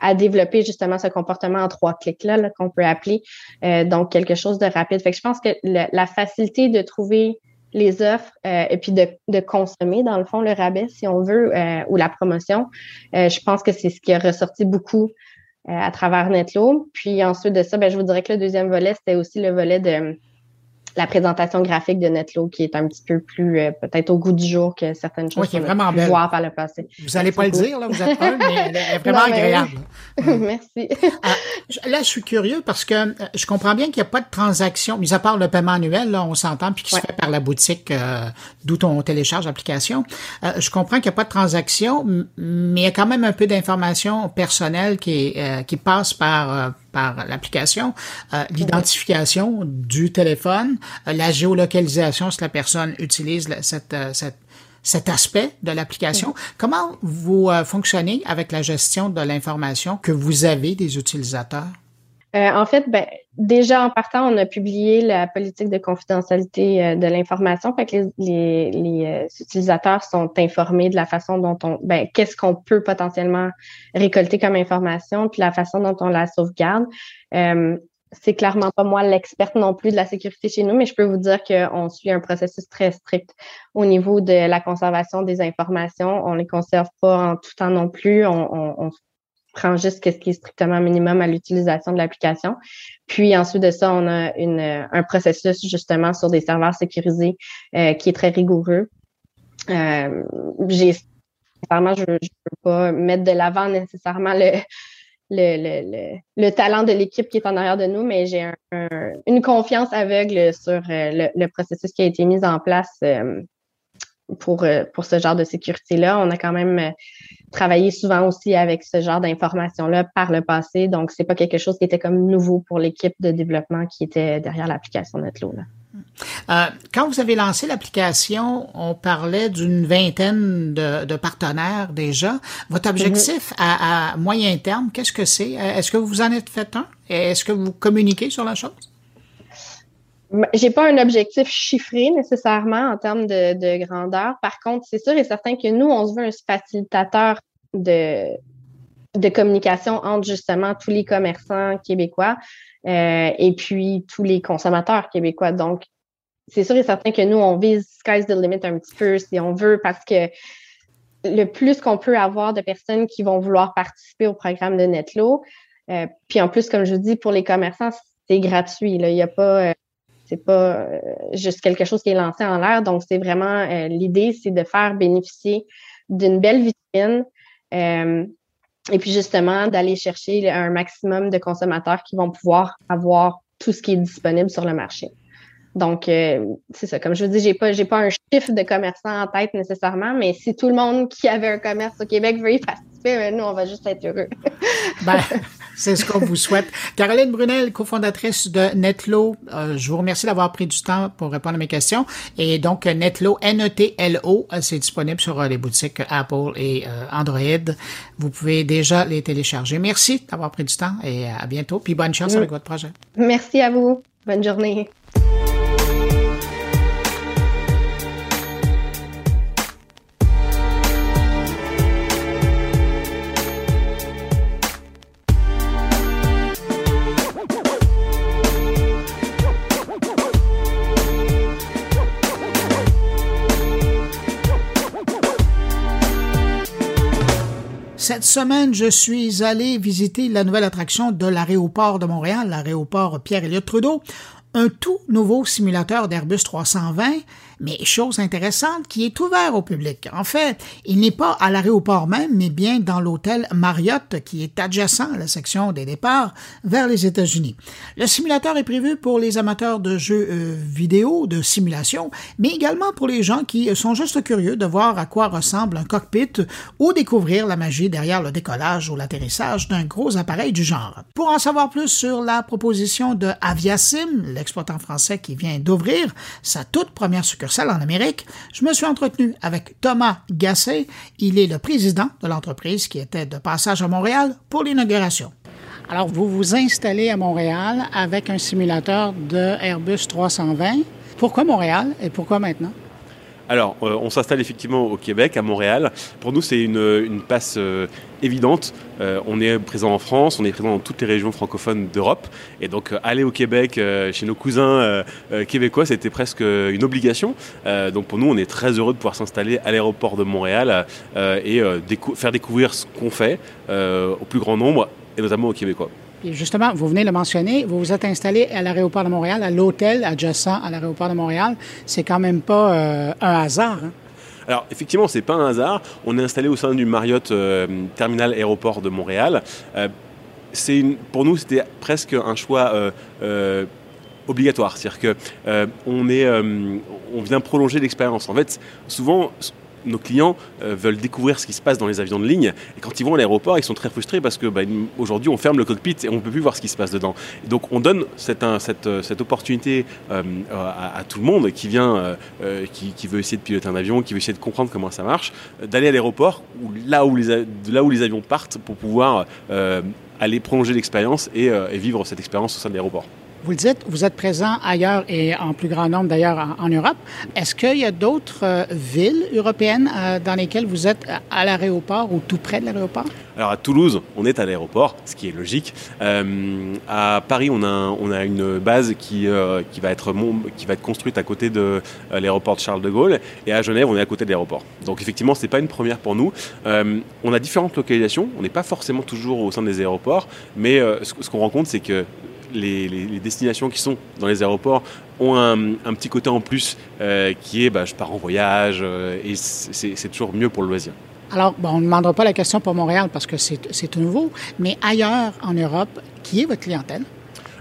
à développer justement ce comportement en trois clics-là qu'on peut appeler. Euh, donc, quelque chose de rapide. Fait que je pense que la facilité de trouver les offres et puis de, de, consommer, dans le fond, le rabais, si on veut, ou la promotion, je pense que c'est ce qui a ressorti beaucoup à travers Netlo. Puis ensuite de ça, ben, je vous dirais que le deuxième volet, c'était aussi le volet de la présentation graphique de Netlo qui est un petit peu plus euh, peut-être au goût du jour que certaines choses qu'on a pu voir par le passé. Vous n'allez pas le dire, là, vous êtes un, mais elle est vraiment agréable. Merci. Ah, là, je suis curieux parce que euh, je comprends bien qu'il n'y a pas de transaction, mis à part le paiement annuel, là, on s'entend, puis qui se fait par la boutique euh, d'où on télécharge l'application. je comprends qu'il n'y a pas de transaction, mais il y a quand même un peu d'informations personnelles qui, qui passe par par l'application, euh, l'identification du téléphone, euh, la géolocalisation si la personne utilise cette, euh, cette, cet aspect de l'application. Comment vous fonctionnez avec la gestion de l'information que vous avez des utilisateurs? Euh, en fait, ben, déjà en partant, on a publié la politique de confidentialité euh, de l'information. Que les, euh, utilisateurs sont informés de la façon dont on, ben, qu'est-ce qu'on peut potentiellement récolter comme information, puis la façon dont on la sauvegarde. C'est clairement pas moi l'experte non plus de la sécurité chez nous, mais je peux vous dire qu'on suit un processus très strict au niveau de la conservation des informations. On les conserve pas en tout temps non plus. On, prend juste ce qui est strictement minimum à l'utilisation de l'application. Puis ensuite de ça, on a une, un processus justement sur des serveurs sécurisés euh, qui est très rigoureux. Euh, j'ai je ne peux pas mettre de l'avant nécessairement le, le, le, le, talent de l'équipe qui est en arrière de nous, mais j'ai une confiance aveugle sur euh, le, processus qui a été mis en place euh, pour, euh, pour ce genre de sécurité-là. On a quand même euh, travaillé souvent aussi avec ce genre d'informations-là par le passé. Donc, c'est pas quelque chose qui était comme nouveau pour l'équipe de développement qui était derrière l'application Netlo. Là. Euh, quand vous avez lancé l'application, on parlait d'une vingtaine de, de, partenaires déjà. Votre objectif mm-hmm. à, à, moyen terme, qu'est-ce que c'est? Est-ce que vous en êtes fait un? Est-ce que vous communiquez sur la chose? J'ai pas un objectif chiffré nécessairement en termes de, de grandeur. Par contre, c'est sûr et certain que nous, on se veut un facilitateur de, de communication entre justement tous les commerçants québécois euh, et puis tous les consommateurs québécois. Donc, c'est sûr et certain que nous, on vise sky's the limit un petit peu si on veut parce que le plus qu'on peut avoir de personnes qui vont vouloir participer au programme de Netlo, euh, puis en plus, comme je vous dis, pour les commerçants, c'est gratuit. Là. Il n'y a pas euh, c'est pas juste quelque chose qui est lancé en l'air. Donc, c'est vraiment l'idée, c'est de faire bénéficier d'une belle vitrine et puis justement d'aller chercher un maximum de consommateurs qui vont pouvoir avoir tout ce qui est disponible sur le marché. Donc, c'est ça. Comme je vous dis, j'ai pas, j'ai pas un chiffre de commerçants en tête nécessairement, mais si tout le monde qui avait un commerce au Québec veut y participer, ben, nous, on va juste être heureux. ben, c'est ce qu'on vous souhaite. Caroline Brunel, cofondatrice de Netlo, euh, je vous remercie d'avoir pris du temps pour répondre à mes questions. Et donc, Netlo, N-E-T-L-O, euh, c'est disponible sur euh, les boutiques Apple et Android. Vous pouvez déjà les télécharger. Merci d'avoir pris du temps et à bientôt. Puis bonne chance avec votre projet. Merci à vous. Bonne journée. Semaine, je suis allé visiter la nouvelle attraction de l'aéroport de Montréal, l'aéroport Pierre-Éliott Trudeau, un tout nouveau simulateur d'Airbus 320 mais chose intéressante, qui est ouvert au public. En fait, il n'est pas à l'aéroport même, mais bien dans l'hôtel Marriott, qui est adjacent à la section des départs vers les États-Unis. Le simulateur est prévu pour les amateurs de jeux euh, vidéo, de simulation, mais également pour les gens qui sont juste curieux de voir à quoi ressemble un cockpit ou découvrir la magie derrière le décollage ou l'atterrissage d'un gros appareil du genre. Pour en savoir plus sur la proposition de Aviasim, l'exploitant français qui vient d'ouvrir sa toute première succursale en Amérique, je me suis entretenu avec Thomas Gasset. Il est le président de l'entreprise qui était de passage à Montréal pour l'inauguration. Alors, vous vous installez à Montréal avec un simulateur de Airbus 320. Pourquoi Montréal et pourquoi maintenant? Alors, euh, on s'installe effectivement au Québec, à Montréal. Pour nous, c'est une, passe euh, évidente. Euh, on est présent en France, on est présent dans toutes les régions francophones d'Europe. Et donc, aller au Québec chez nos cousins québécois, c'était presque une obligation. donc, pour nous, on est très heureux de pouvoir s'installer à l'aéroport de Montréal et faire découvrir ce qu'on fait au plus grand nombre, et notamment aux Québécois justement, vous venez de le mentionner, vous vous êtes installé à l'aéroport de Montréal, à l'hôtel adjacent à l'aéroport de Montréal. C'est quand même pas euh, un hasard. Hein? Alors effectivement, c'est pas un hasard. On est installé au sein du Marriott euh, Terminal Aéroport de Montréal. Euh, c'est pour nous, c'était presque un choix obligatoire. C'est-à-dire que on est, on vient prolonger l'expérience. En fait, souvent, nos clients euh, veulent découvrir ce qui se passe dans les avions de ligne. Et quand ils vont à l'aéroport, ils sont très frustrés parce que bah, aujourd'hui, on ferme le cockpit et on ne peut plus voir ce qui se passe dedans. donc, on donne cette, euh, opportunité euh, à, tout le monde qui vient, qui, veut essayer de piloter un avion, qui veut essayer de comprendre comment ça marche, d'aller à l'aéroport, là, où les, là où les avions partent pour pouvoir aller prolonger l'expérience et vivre cette expérience au sein de l'aéroport. Vous le dites, vous êtes présent ailleurs et en plus grand nombre d'ailleurs en, Europe. Est-ce qu'il y a d'autres euh, villes européennes euh, dans lesquelles vous êtes à l'aéroport ou tout près de l'aéroport? Alors à Toulouse, on est à l'aéroport, ce qui est logique. Euh, à Paris, on a, une base qui, va être, construite à côté de l'aéroport de Charles de Gaulle. Et à Genève, on est à côté de l'aéroport. Donc effectivement, ce n'est pas une première pour nous. on a différentes localisations. On n'est pas forcément toujours au sein des aéroports. Mais ce qu'on rencontre, c'est que les, destinations qui sont dans les aéroports ont un, petit côté en plus euh, qui est bah, je pars en voyage euh, et c'est toujours mieux pour le loisir. Alors, on ne demandera pas la question pour Montréal parce que c'est tout nouveau, mais ailleurs en Europe, qui est votre clientèle?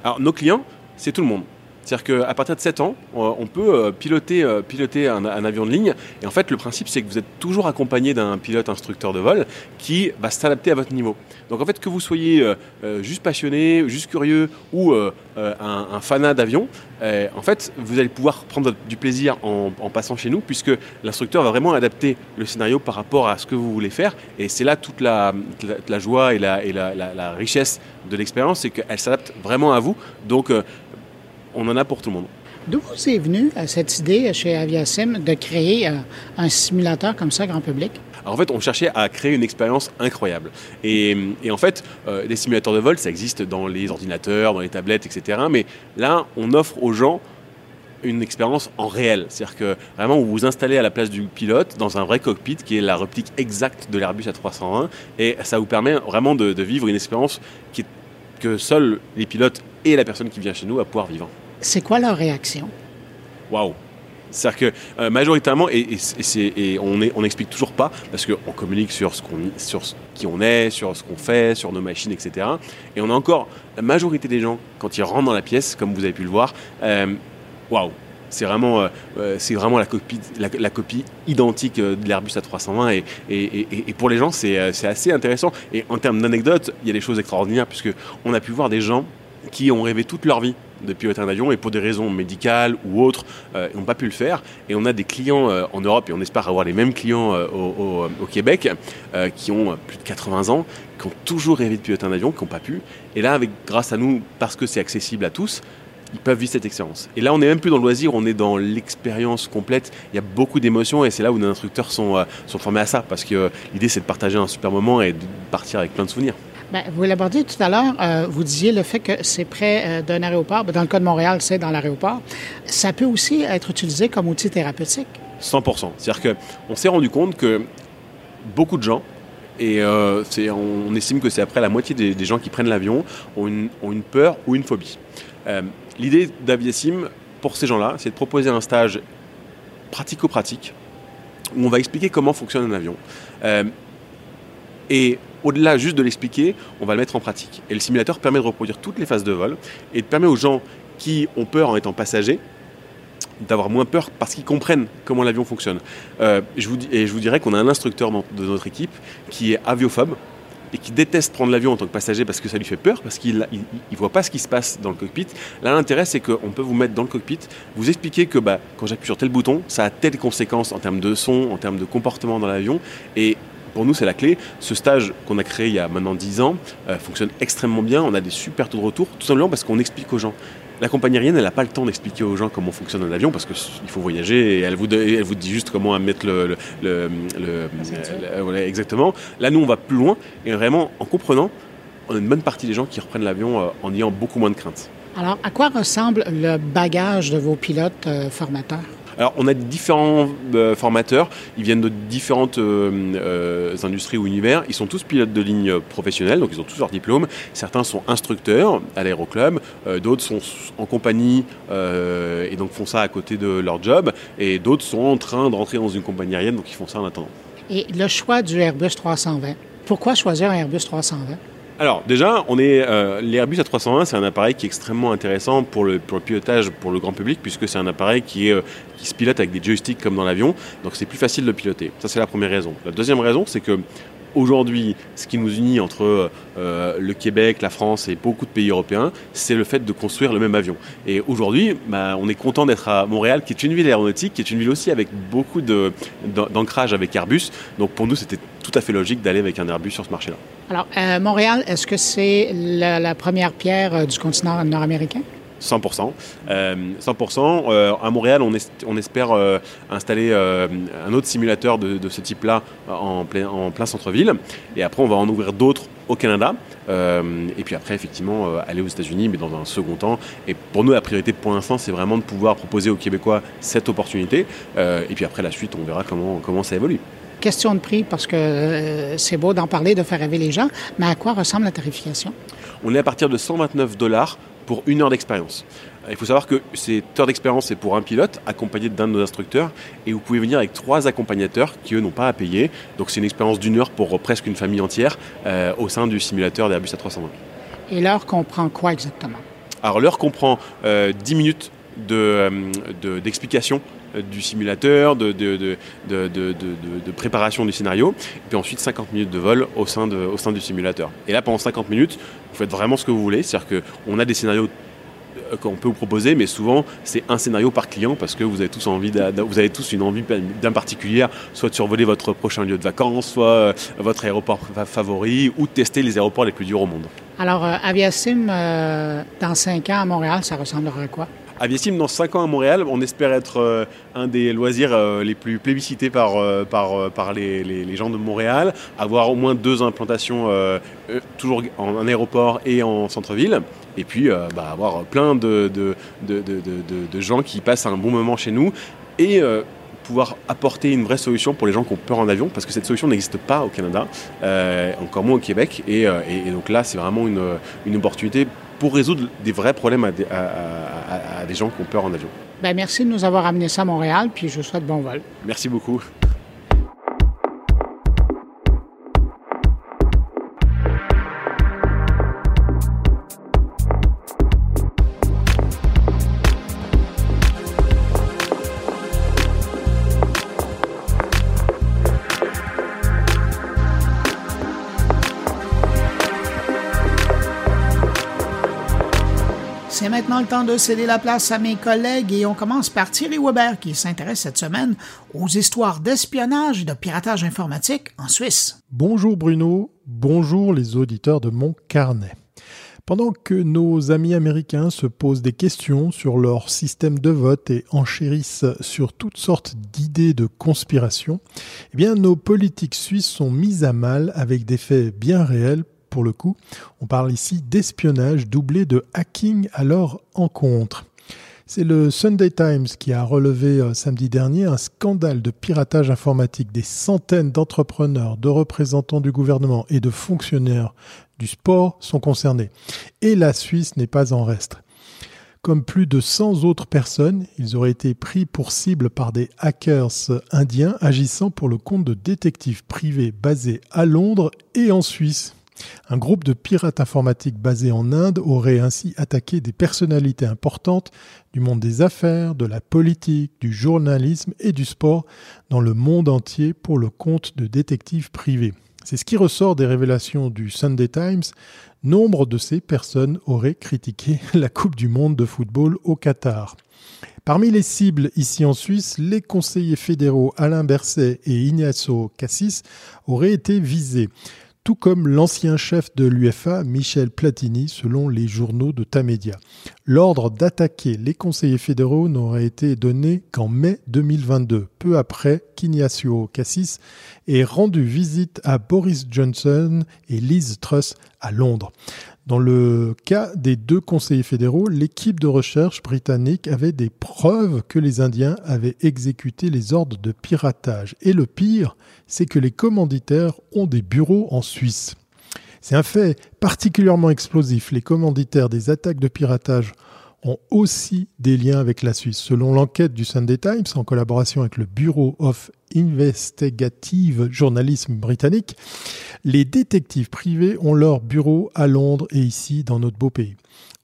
Alors, nos clients, c'est tout le monde. C'est-à-dire qu'à partir de 7 ans, on peut euh, piloter, euh, piloter un, avion de ligne. Et en fait, le principe, c'est que vous êtes toujours accompagné d'un pilote instructeur de vol qui va s'adapter à votre niveau. Donc en fait, que vous soyez euh, juste passionné, juste curieux ou un, fanat d'avion, en fait, vous allez pouvoir prendre du plaisir en, passant chez nous puisque l'instructeur va vraiment adapter le scénario par rapport à ce que vous voulez faire. Et c'est là toute la, joie et, la, et la, richesse de l'expérience, c'est qu'elle s'adapte vraiment à vous. Donc on en a pour tout le monde. D'où vous est venue euh, cette idée chez Aviasim de créer euh, un simulateur comme ça grand public? en fait, on cherchait à créer une expérience incroyable. Et, en fait, euh, les simulateurs de vol, ça existe dans les ordinateurs, dans les tablettes, etc. Mais là, on offre aux gens une expérience en réel. C'est-à-dire que vraiment, vous vous installez à la place du pilote dans un vrai cockpit qui est la réplique exacte de l'Airbus A320 et ça vous permet vraiment de, vivre une expérience qui que seuls les pilotes et la personne qui vient chez nous va pouvoir vivre c'est quoi leur réaction? Waouh! C'est-à-dire que euh, majoritairement, et, on n'explique toujours pas, parce qu'on communique sur, ce sur qui on est, sur ce qu'on fait, sur nos machines, etc. Et on a encore la majorité des gens, quand ils rentrent dans la pièce, comme vous avez pu le voir, euh, waouh! c'est vraiment, euh, c'est vraiment la, copie, identique de l'Airbus A320 et, et, pour les gens c'est, assez intéressant. Et en termes d'anecdotes, il y a des choses extraordinaires puisque on a pu voir des gens qui ont rêvé toute leur vie de piloter un avion et pour des raisons médicales ou autres, euh, n'ont pas pu le faire. Et on a des clients euh, en Europe et on espère avoir les mêmes clients euh, au, Québec qui ont plus de 80 ans, qui ont toujours rêvé de piloter un avion, qui n'ont pas pu. Et là, avec, grâce à nous, parce que c'est accessible à tous, ils peuvent vivre cette expérience. Et là, on n'est même plus dans le loisir, on est dans l'expérience complète. Il y a beaucoup d'émotions et c'est là où nos instructeurs sont formés à ça parce que l'idée, c'est de partager un super moment et de partir avec plein de souvenirs. Bien, vous l'abordiez tout à l'heure, euh, vous disiez le fait que c'est près euh, d'un aéroport. Bien, dans le cas de Montréal, c'est dans l'aéroport. Ça peut aussi être utilisé comme outil thérapeutique? 100 C'est-à-dire qu'on s'est rendu compte que beaucoup de gens, et euh, on estime que c'est après la moitié des, gens qui prennent l'avion, ont une, peur ou une phobie. L'idée d'Aviasim, pour ces gens-là, c'est de proposer un stage pratico-pratique où on va expliquer comment fonctionne un avion. et au-delà juste de l'expliquer, on va le mettre en pratique. Et le simulateur permet de reproduire toutes les phases de vol et permet aux gens qui ont peur en étant passagers d'avoir moins peur parce qu'ils comprennent comment l'avion fonctionne. Euh, et je vous dirais qu'on a un instructeur de notre équipe qui est aviophobe et qui déteste prendre l'avion en tant que passager parce que ça lui fait peur, parce qu'il ne voit pas ce qui se passe dans le cockpit. Là, l'intérêt, c'est qu'on peut vous mettre dans le cockpit, vous expliquer que bah, quand j'appuie sur tel bouton, ça a telle conséquence en termes de son, en termes de comportement dans l'avion. Et pour nous, c'est la clé. Ce stage qu'on a créé il y a maintenant 10 ans euh, fonctionne extrêmement bien. On a des super taux de retour, tout simplement parce qu'on explique aux gens. La compagnie aérienne, elle n'a pas le temps d'expliquer aux gens comment fonctionne un avion parce qu'il faut voyager et elle vous, elle vous dit juste comment mettre le. le, le, exactement. Là, nous, on va plus loin et vraiment, en comprenant, on a une bonne partie des gens qui reprennent l'avion euh, en ayant beaucoup moins de crainte. Alors, à quoi ressemble le bagage de vos pilotes euh, formateurs? Alors, on a différents euh, formateurs. Ils viennent de différentes euh, euh, industries ou univers. Ils sont tous pilotes de ligne professionnels, donc ils ont tous leur diplôme. Certains sont instructeurs à l'aéroclub, d'autres sont en compagnie et donc font ça à côté de leur job, et d'autres sont en train de rentrer dans une compagnie aérienne, donc ils font ça en attendant. Et le choix du Airbus 320, pourquoi choisir un Airbus 320 alors déjà, on est euh, l'Airbus A320, c'est un appareil qui est extrêmement intéressant pour le, pilotage pour le grand public puisque c'est un appareil qui, euh, qui se pilote avec des joysticks comme dans l'avion, donc c'est plus facile de piloter. Ça c'est la première raison. La deuxième raison, c'est que aujourd'hui, ce qui nous unit entre euh, le Québec, la France et beaucoup de pays européens, c'est le fait de construire le même avion. Et aujourd'hui, bah, on est content d'être à Montréal, qui est une ville aéronautique, qui est une ville aussi avec beaucoup d'ancrage avec Airbus. Donc pour nous, c'était tout à fait logique d'aller avec un Airbus sur ce marché-là. Alors, euh, Montréal, est-ce que c'est la, première pierre euh, du continent nord-américain? 100%. 100%. à Montréal, on, espère euh, installer un autre simulateur de, ce type-là en plein, en plein centre-ville. Et après, on va en ouvrir d'autres au Canada. et puis après, effectivement, aller aux États-Unis, mais dans un second temps. Et pour nous, la priorité pour l'instant, c'est vraiment de pouvoir proposer aux Québécois cette opportunité. et puis après, la suite, on verra comment, comment ça évolue question de prix, parce que euh, c'est beau d'en parler, de faire rêver les gens, mais à quoi ressemble la tarification? On est à partir de 129 dollars pour une heure d'expérience. Euh, il faut savoir que cette heure d'expérience, c'est pour un pilote accompagné d'un de nos instructeurs et vous pouvez venir avec trois accompagnateurs qui, eux, n'ont pas à payer. Donc, c'est une expérience d'une heure pour presque une famille entière euh, au sein du simulateur d'Airbus A320. Et l'heure comprend quoi exactement? Alors, l'heure comprend 10 minutes d'explication de, euh, du simulateur, de, de, préparation du scénario, et puis ensuite 50 minutes de vol au sein, au sein du simulateur. Et là, pendant 50 minutes, vous faites vraiment ce que vous voulez, c'est-à-dire qu'on a des scénarios euh, qu'on peut vous proposer, mais souvent c'est un scénario par client parce que vous avez tous envie, vous avez tous une envie bien particulière, soit de survoler votre prochain lieu de vacances, soit euh, votre aéroport favori, ou de tester les aéroports les plus durs au monde. Alors, Aviasim, dans 5 ans à Montréal, ça ressemblera à quoi? Aviasim, dans 5 ans à Montréal, on espère être euh, un des loisirs euh, les plus plébiscités par, euh, par, par les, les, gens de Montréal, avoir au moins deux implantations, toujours en, aéroport et en centre-ville, et puis bah, avoir plein de de, de, de, gens qui passent un bon moment chez nous, et pouvoir apporter une vraie solution pour les gens qui ont peur en avion, parce que cette solution n'existe pas au Canada, encore moins au Québec, et, et, et donc là c'est vraiment une, une opportunité pour résoudre des vrais problèmes à des, à, des gens qui ont peur en avion. Ben, merci de nous avoir amené ça à Montréal, puis je vous souhaite bon vol. Merci beaucoup. Maintenant le temps de céder la place à mes collègues et on commence par Thierry Weber qui s'intéresse cette semaine aux histoires d'espionnage et de piratage informatique en Suisse. Bonjour Bruno, bonjour les auditeurs de mon carnet. Pendant que nos amis américains se posent des questions sur leur système de vote et enchérissent sur toutes sortes d'idées de conspiration, eh bien nos politiques suisses sont mises à mal avec des faits bien réels pour le coup. On parle ici d'espionnage doublé de hacking à leur encontre. C'est le Sunday Times qui a relevé euh, samedi dernier un scandale de piratage informatique. Des centaines d'entrepreneurs, de représentants du gouvernement et de fonctionnaires du sport sont concernés. Et la Suisse n'est pas en reste. Comme plus de 100 autres personnes, ils auraient été pris pour cible par des hackers indiens agissant pour le compte de détectives privés basés à Londres et en Suisse. Un groupe de pirates informatiques basé en Inde aurait ainsi attaqué des personnalités importantes du monde des affaires, de la politique, du journalisme et du sport dans le monde entier pour le compte de détectives privés. C'est ce qui ressort des révélations du Sunday Times. Nombre de ces personnes auraient critiqué la Coupe du Monde de football au Qatar. Parmi les cibles ici en Suisse, les conseillers fédéraux Alain Berset et Ignacio Cassis auraient été visés tout comme l'ancien chef de l'UFA, Michel Platini, selon les journaux de Tamedia. L'ordre d'attaquer les conseillers fédéraux n'aurait été donné qu'en mai 2022, peu après qu'Ignacio Cassis ait rendu visite à Boris Johnson et Liz Truss à Londres. Dans le cas des deux conseillers fédéraux, l'équipe de recherche britannique avait des preuves que les Indiens avaient exécuté les ordres de piratage. Et le pire, c'est que les commanditaires ont des bureaux en Suisse. C'est un fait particulièrement explosif. Les commanditaires des attaques de piratage ont aussi des liens avec la Suisse. Selon l'enquête du Sunday Times, en collaboration avec le Bureau of Investigative Journalism britannique, les détectives privés ont leur bureau à Londres et ici dans notre beau pays.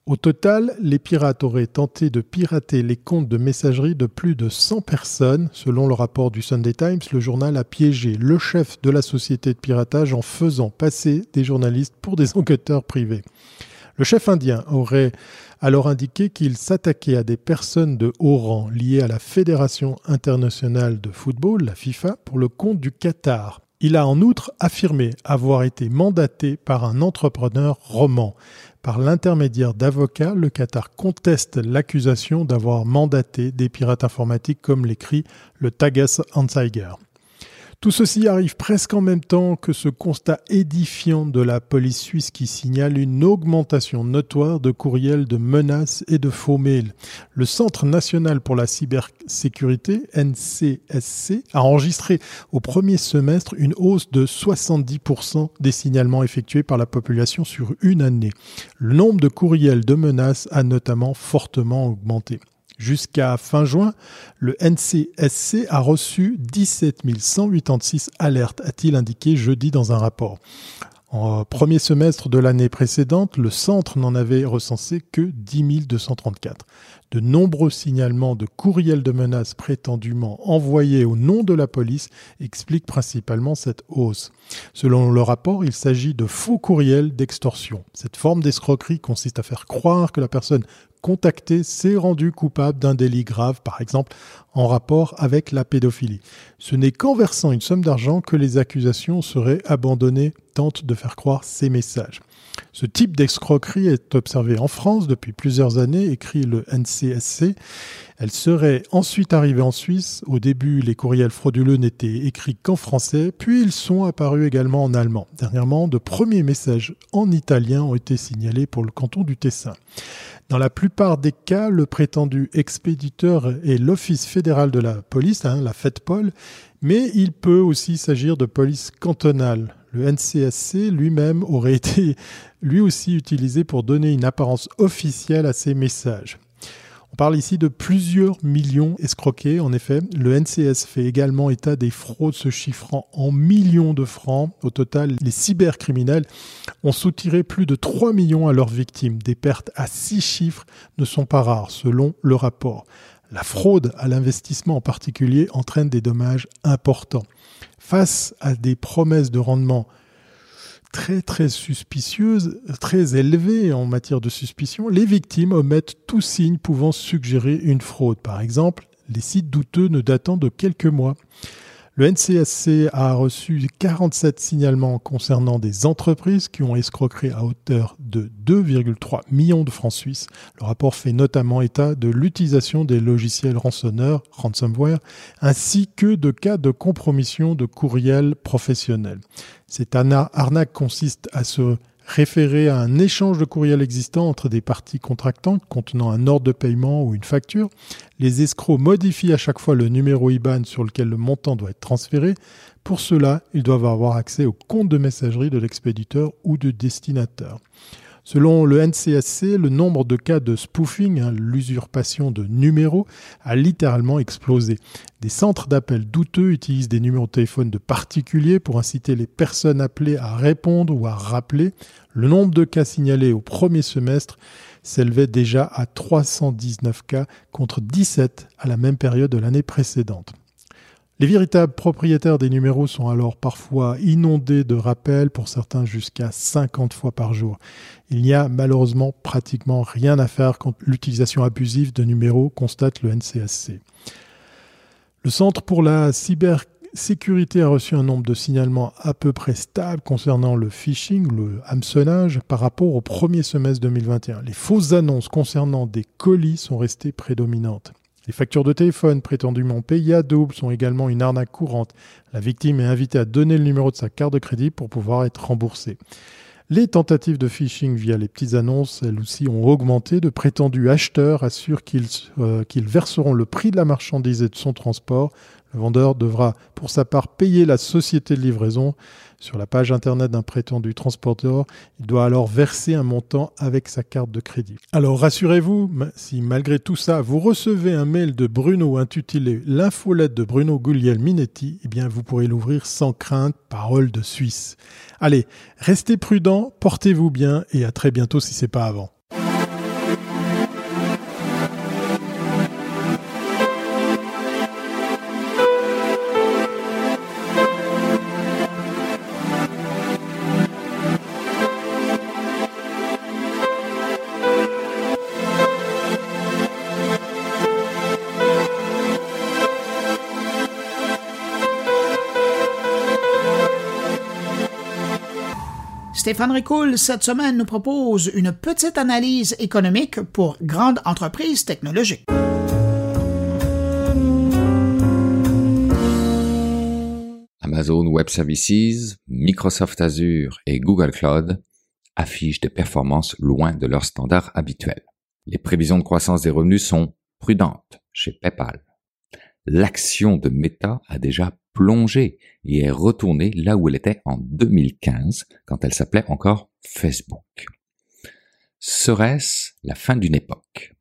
Au total, les pirates auraient tenté de pirater les comptes de messagerie de plus de 100 personnes. Selon le rapport du Sunday Times, le journal a piégé le chef de la société de piratage en faisant passer des journalistes pour des enquêteurs privés. Le chef indien aurait alors indiqué qu'il s'attaquait à des personnes de haut rang liées à la Fédération internationale de football, la FIFA, pour le compte du Qatar. Il a en outre affirmé avoir été mandaté par un entrepreneur roman. Par l'intermédiaire d'avocats, le Qatar conteste l'accusation d'avoir mandaté des pirates informatiques comme l'écrit le Tagas Anzeiger. Tout ceci arrive presque en même temps que ce constat édifiant de la police suisse qui signale une augmentation notoire de courriels de menaces et de faux mails. Le Centre national pour la cybersécurité, NCSC, a enregistré au premier semestre une hausse de 70% des signalements effectués par la population sur une année. Le nombre de courriels de menaces a notamment fortement augmenté. Jusqu'à fin juin, le NCSC a reçu 17 186 alertes, a-t-il indiqué jeudi dans un rapport. En premier semestre de l'année précédente, le centre n'en avait recensé que 10 234. De nombreux signalements de courriels de menaces prétendument envoyés au nom de la police expliquent principalement cette hausse. Selon le rapport, il s'agit de faux courriels d'extorsion. Cette forme d'escroquerie consiste à faire croire que la personne contacté s'est rendu coupable d'un délit grave, par exemple en rapport avec la pédophilie. Ce n'est qu'en versant une somme d'argent que les accusations seraient abandonnées, tente de faire croire ces messages. Ce type d'escroquerie est observé en France depuis plusieurs années, écrit le NCSC. Elle serait ensuite arrivée en Suisse. Au début, les courriels frauduleux n'étaient écrits qu'en français, puis ils sont apparus également en allemand. Dernièrement, de premiers messages en italien ont été signalés pour le canton du Tessin. Dans la plupart des cas, le prétendu expéditeur est l'Office fédéral de la police, hein, la FEDPOL, mais il peut aussi s'agir de police cantonale. Le NCSC lui-même aurait été lui aussi utilisé pour donner une apparence officielle à ces messages. On parle ici de plusieurs millions escroqués. En effet, le NCS fait également état des fraudes se chiffrant en millions de francs. Au total, les cybercriminels ont soutiré plus de 3 millions à leurs victimes. Des pertes à 6 chiffres ne sont pas rares, selon le rapport. La fraude à l'investissement en particulier entraîne des dommages importants. Face à des promesses de rendement très très suspicieuses, très élevées en matière de suspicion, les victimes omettent tout signe pouvant suggérer une fraude. Par exemple, les sites douteux ne datant de quelques mois. Le NCSC a reçu 47 signalements concernant des entreprises qui ont escroqué à hauteur de 2,3 millions de francs suisses. Le rapport fait notamment état de l'utilisation des logiciels rançonneurs, ransomware, ainsi que de cas de compromission de courriels professionnels. Cette arnaque consiste à se référer à un échange de courriel existant entre des parties contractantes contenant un ordre de paiement ou une facture. Les escrocs modifient à chaque fois le numéro IBAN sur lequel le montant doit être transféré. Pour cela, ils doivent avoir accès au compte de messagerie de l'expéditeur ou du destinateur. Selon le NCSC, le nombre de cas de spoofing, hein, l'usurpation de numéros, a littéralement explosé. Des centres d'appel douteux utilisent des numéros de téléphone de particuliers pour inciter les personnes appelées à répondre ou à rappeler. Le nombre de cas signalés au premier semestre s'élevait déjà à 319 cas contre 17 à la même période de l'année précédente. Les véritables propriétaires des numéros sont alors parfois inondés de rappels, pour certains jusqu'à 50 fois par jour. Il n'y a malheureusement pratiquement rien à faire contre l'utilisation abusive de numéros, constate le NCSC. Le Centre pour la cybersécurité a reçu un nombre de signalements à peu près stable concernant le phishing, le hameçonnage, par rapport au premier semestre 2021. Les fausses annonces concernant des colis sont restées prédominantes. Les factures de téléphone prétendument payées à double sont également une arnaque courante. La victime est invitée à donner le numéro de sa carte de crédit pour pouvoir être remboursée. Les tentatives de phishing via les petites annonces, elles aussi, ont augmenté. De prétendus acheteurs assurent euh, qu'ils verseront le prix de la marchandise et de son transport. Le vendeur devra, pour sa part, payer la société de livraison. Sur la page internet d'un prétendu transporteur, il doit alors verser un montant avec sa carte de crédit. Alors rassurez-vous, si malgré tout ça, vous recevez un mail de Bruno intitulé L'infolette de Bruno Guglielminetti, eh bien vous pourrez l'ouvrir sans crainte, parole de Suisse. Allez, restez prudents, portez-vous bien et à très bientôt si c'est pas avant. Stéphane Ricoul, cette semaine, nous propose une petite analyse économique pour grandes entreprises technologiques. Amazon Web Services, Microsoft Azure et Google Cloud affichent des performances loin de leurs standards habituels. Les prévisions de croissance des revenus sont prudentes chez PayPal. L'action de Meta a déjà plongée et est retournée là où elle était en 2015 quand elle s'appelait encore Facebook. Serait-ce la fin d'une époque?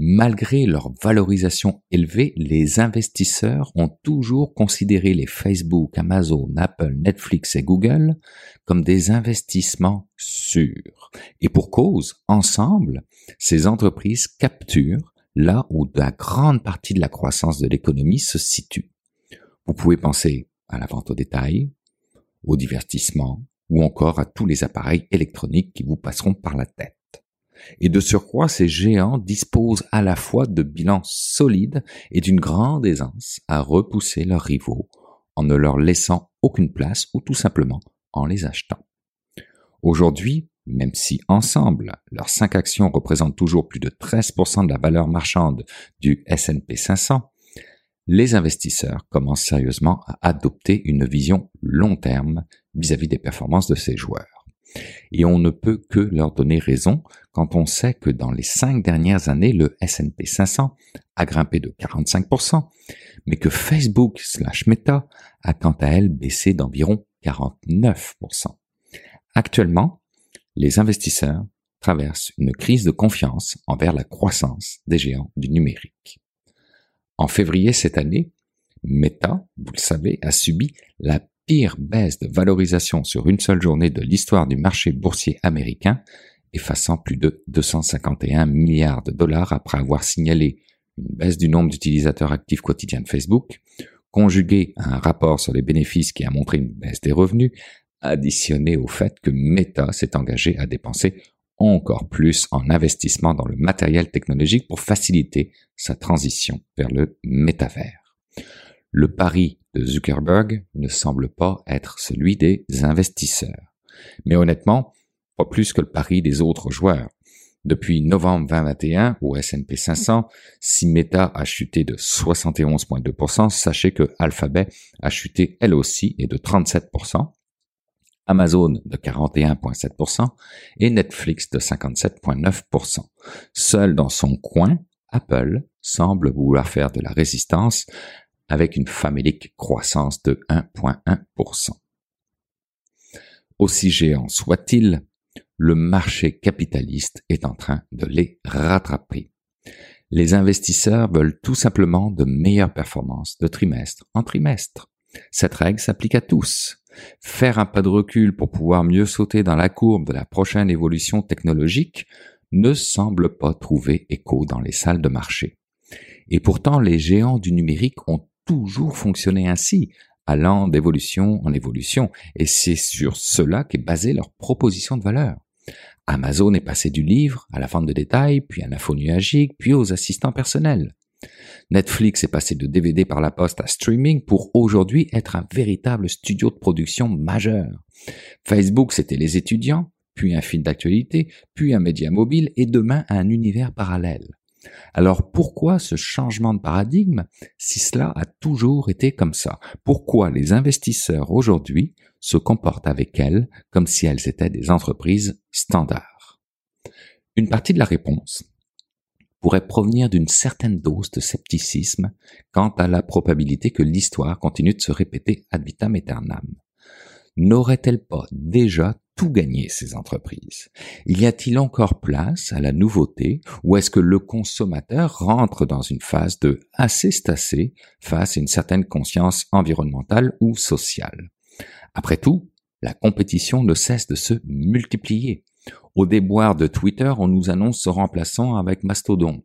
Malgré leur valorisation élevée, les investisseurs ont toujours considéré les Facebook, Amazon, Apple, Netflix et Google comme des investissements sûrs. Et pour cause, ensemble, ces entreprises capturent là où la grande partie de la croissance de l'économie se situe. Vous pouvez penser à la vente au détail, au divertissement ou encore à tous les appareils électroniques qui vous passeront par la tête. Et de surcroît, ces géants disposent à la fois de bilans solides et d'une grande aisance à repousser leurs rivaux en ne leur laissant aucune place ou tout simplement en les achetant. Aujourd'hui, même si ensemble, leurs cinq actions représentent toujours plus de 13% de la valeur marchande du S&P 500, les investisseurs commencent sérieusement à adopter une vision long terme vis-à-vis des performances de ces joueurs. Et on ne peut que leur donner raison quand on sait que dans les cinq dernières années, le S&P 500 a grimpé de 45%, mais que Facebook slash Meta a quant à elle baissé d'environ 49%. Actuellement, les investisseurs traversent une crise de confiance envers la croissance des géants du numérique. En février cette année, Meta, vous le savez, a subi la pire baisse de valorisation sur une seule journée de l'histoire du marché boursier américain, effaçant plus de 251 milliards de dollars après avoir signalé une baisse du nombre d'utilisateurs actifs quotidiens de Facebook, conjugué à un rapport sur les bénéfices qui a montré une baisse des revenus, additionné au fait que Meta s'est engagé à dépenser encore plus en investissement dans le matériel technologique pour faciliter sa transition vers le métavers. Le pari de Zuckerberg ne semble pas être celui des investisseurs. Mais honnêtement, pas plus que le pari des autres joueurs. Depuis novembre 2021 au S&P 500, si Meta a chuté de 71,2%, sachez que Alphabet a chuté elle aussi et de 37%, Amazon de 41,7% et Netflix de 57,9%. Seul dans son coin, Apple semble vouloir faire de la résistance avec une famélique croissance de 1,1%. Aussi géant soit-il, le marché capitaliste est en train de les rattraper. Les investisseurs veulent tout simplement de meilleures performances de trimestre en trimestre. Cette règle s'applique à tous. Faire un pas de recul pour pouvoir mieux sauter dans la courbe de la prochaine évolution technologique ne semble pas trouver écho dans les salles de marché. Et pourtant, les géants du numérique ont toujours fonctionné ainsi, allant d'évolution en évolution, et c'est sur cela qu'est basée leur proposition de valeur. Amazon est passé du livre à la vente de détail, puis à l'info nuagique, puis aux assistants personnels. Netflix est passé de DVD par la poste à streaming pour aujourd'hui être un véritable studio de production majeur. Facebook, c'était les étudiants, puis un fil d'actualité, puis un média mobile et demain un univers parallèle. Alors pourquoi ce changement de paradigme si cela a toujours été comme ça? Pourquoi les investisseurs aujourd'hui se comportent avec elles comme si elles étaient des entreprises standards? Une partie de la réponse pourrait provenir d'une certaine dose de scepticisme quant à la probabilité que l'histoire continue de se répéter ad vitam aeternam. N'aurait-elle pas déjà tout gagné ces entreprises? Y a-t-il encore place à la nouveauté ou est-ce que le consommateur rentre dans une phase de assez stassé face à une certaine conscience environnementale ou sociale? Après tout, la compétition ne cesse de se multiplier. Au déboire de Twitter, on nous annonce se remplaçant avec Mastodon.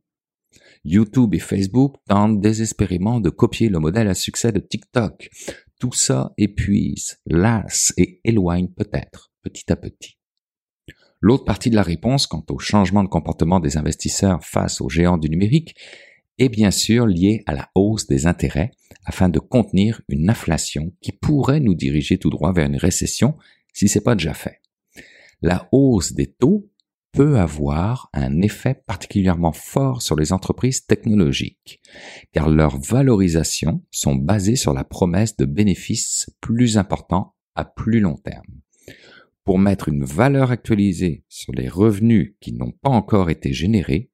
YouTube et Facebook tentent désespérément de copier le modèle à succès de TikTok. Tout ça épuise, lasse et éloigne peut-être petit à petit. L'autre partie de la réponse quant au changement de comportement des investisseurs face aux géants du numérique est bien sûr liée à la hausse des intérêts afin de contenir une inflation qui pourrait nous diriger tout droit vers une récession si c'est pas déjà fait la hausse des taux peut avoir un effet particulièrement fort sur les entreprises technologiques, car leurs valorisations sont basées sur la promesse de bénéfices plus importants à plus long terme. Pour mettre une valeur actualisée sur les revenus qui n'ont pas encore été générés,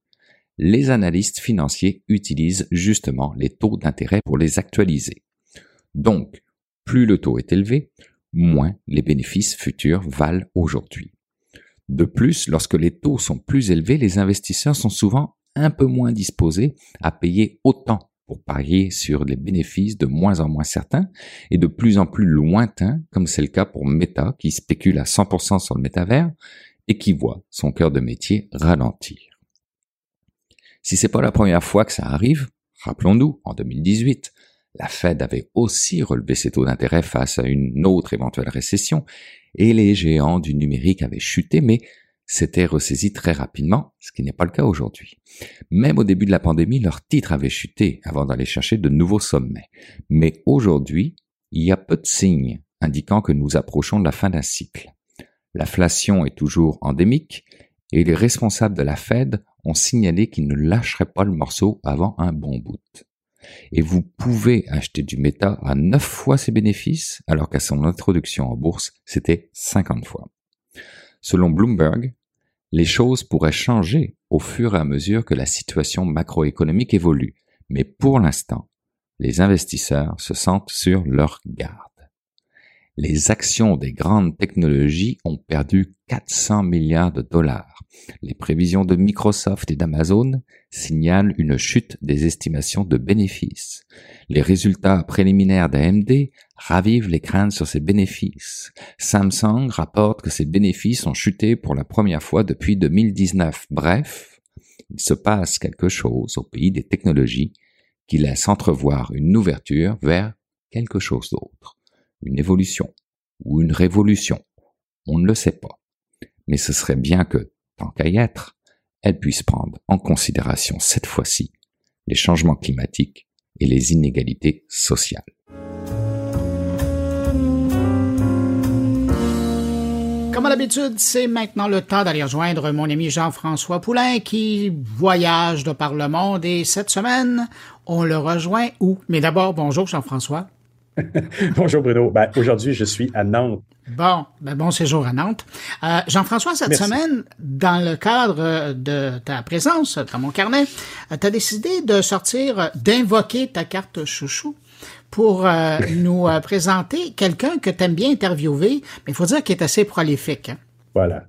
les analystes financiers utilisent justement les taux d'intérêt pour les actualiser. Donc, plus le taux est élevé, moins les bénéfices futurs valent aujourd'hui. De plus, lorsque les taux sont plus élevés, les investisseurs sont souvent un peu moins disposés à payer autant pour parier sur les bénéfices de moins en moins certains et de plus en plus lointains, comme c'est le cas pour Meta qui spécule à 100% sur le métavers et qui voit son cœur de métier ralentir. Si c'est pas la première fois que ça arrive, rappelons-nous, en 2018, la Fed avait aussi relevé ses taux d'intérêt face à une autre éventuelle récession et les géants du numérique avaient chuté, mais s'étaient ressaisis très rapidement, ce qui n'est pas le cas aujourd'hui. Même au début de la pandémie, leurs titres avaient chuté avant d'aller chercher de nouveaux sommets. Mais aujourd'hui, il y a peu de signes indiquant que nous approchons de la fin d'un cycle. L'inflation est toujours endémique et les responsables de la Fed ont signalé qu'ils ne lâcheraient pas le morceau avant un bon bout et vous pouvez acheter du méta à 9 fois ses bénéfices, alors qu'à son introduction en bourse, c'était 50 fois. Selon Bloomberg, les choses pourraient changer au fur et à mesure que la situation macroéconomique évolue, mais pour l'instant, les investisseurs se sentent sur leur garde les actions des grandes technologies ont perdu 400 milliards de dollars. Les prévisions de Microsoft et d'Amazon signalent une chute des estimations de bénéfices. Les résultats préliminaires d'AMD ravivent les craintes sur ses bénéfices. Samsung rapporte que ses bénéfices ont chuté pour la première fois depuis 2019. Bref, il se passe quelque chose au pays des technologies qui laisse entrevoir une ouverture vers quelque chose d'autre une évolution ou une révolution. On ne le sait pas. Mais ce serait bien que, tant qu'à y être, elle puisse prendre en considération cette fois-ci les changements climatiques et les inégalités sociales. Comme à l'habitude, c'est maintenant le temps d'aller rejoindre mon ami Jean-François Poulain qui voyage de par le monde et cette semaine, on le rejoint où? Mais d'abord, bonjour Jean-François. Bonjour Bruno. Ben, aujourd'hui, je suis à Nantes. Bon, ben bon séjour à Nantes. Euh, Jean-François, cette semaine, dans le cadre de ta présence dans mon carnet, euh, tu as décidé de sortir, d'invoquer ta carte chouchou pour euh, nous présenter quelqu'un que tu aimes bien interviewer, mais il faut dire qu'il est assez prolifique. Hein. Voilà.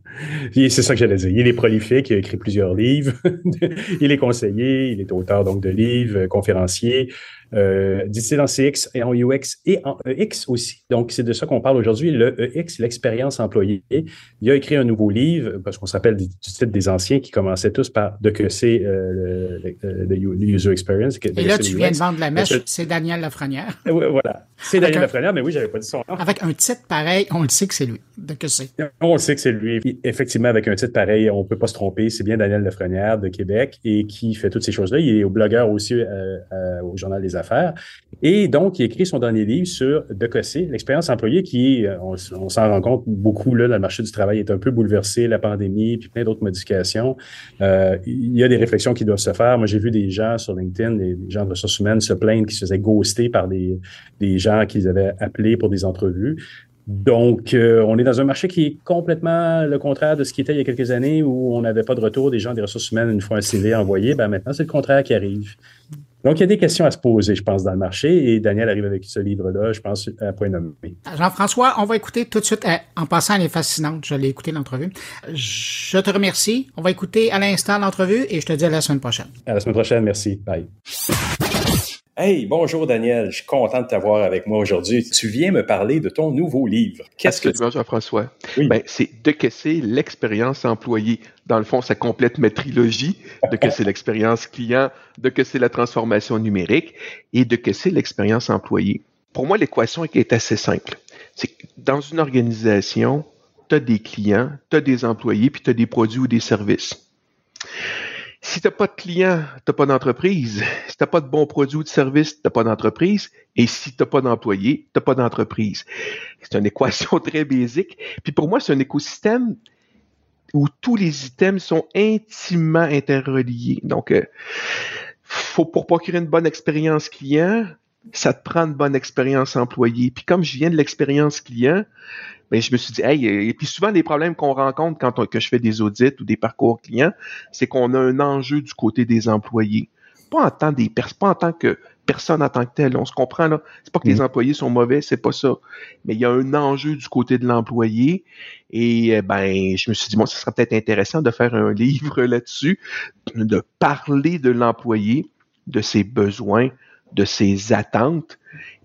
C'est ça que j'allais dire. Il est prolifique, il a écrit plusieurs livres, il est conseiller, il est auteur donc de livres, conférencier. Euh, dit-il en CX et en UX et en EX aussi. Donc, c'est de ça qu'on parle aujourd'hui, le EX, l'expérience employée. Il a écrit un nouveau livre, parce qu'on s'appelle du titre des anciens qui commençaient tous par de que c'est euh, le, user experience. et là, tu viens de vendre la mèche, c'est Daniel Lafrenière. Oui, voilà. C'est Daniel Lafrenière, mais oui, j'avais pas dit son nom. Avec un titre pareil, on le sait que c'est lui. De. On sait que c'est lui. Effectivement, avec un titre pareil, on peut pas se tromper. C'est bien Daniel Lafrenière de Québec et qui fait toutes ces choses-là. Il est au blogueur aussi euh, euh, au Journal des Affaires. Et donc, il écrit son dernier livre sur Decossé, l'expérience employée qui, euh, on, s'en rend compte beaucoup là, le marché du travail, est un peu bouleversé, la pandémie, puis plein d'autres modifications. il y a des réflexions qui doivent se faire. Moi, j'ai vu des gens sur LinkedIn, des, gens de ressources humaines se plaindre qu'ils se faisaient ghoster par des, des gens qu'ils avaient appelés pour des entrevues. Donc, euh, on est dans un marché qui est complètement le contraire de ce qui était il y a quelques années où on n'avait pas de retour des gens des ressources humaines une fois un CV envoyé. Ben maintenant, c'est le contraire qui arrive. Donc, il y a des questions à se poser, je pense, dans le marché. Et Daniel arrive avec ce livre-là, je pense, à point nommé. Jean-François, on va écouter tout de suite. Eh, en passant, elle est fascinante. Je l'ai écouté l'entrevue. Je te remercie. On va écouter à l'instant l'entrevue et je te dis à la semaine prochaine. À la semaine prochaine. Merci. Bye. Hey, bonjour Daniel, je suis content de t'avoir avec moi aujourd'hui. Tu viens me parler de ton nouveau livre. Qu'est-ce que Jean-François? Ben, c'est De que c'est l'expérience employée. Dans le fond, ça complète ma trilogie de que c'est l'expérience client, de que c'est la transformation numérique et de que c'est l'expérience employée. Pour moi, l'équation est assez simple. C'est dans une organisation, tu as des clients, tu as des employés, puis tu as des produits ou des services. Si tu n'as pas de clients, tu n'as pas d'entreprise. Si tu n'as pas de bons produits ou de services, tu n'as pas d'entreprise. Et si tu n'as pas d'employés, tu n'as pas d'entreprise. C'est une équation très basique. Puis pour moi, c'est un écosystème où tous les items sont intimement interreliés. Donc, euh, faut, pour procurer une bonne expérience client, ça te prend une bonne expérience employé. Puis comme je viens de l'expérience client, ben, je me suis dit, hey, et puis souvent les problèmes qu'on rencontre quand que je fais des audits ou des parcours clients, c'est qu'on a un enjeu du côté des employés. Pas en tant, des pas en tant que personne en tant que tel. On se comprend là. C'est pas que les mm. employés sont mauvais, c'est pas ça. Mais il y a un enjeu du côté de l'employé. Et euh, ben, je me suis dit, bon, ce serait peut-être intéressant de faire un livre là-dessus, de parler de l'employé, de ses besoins, de ses attentes,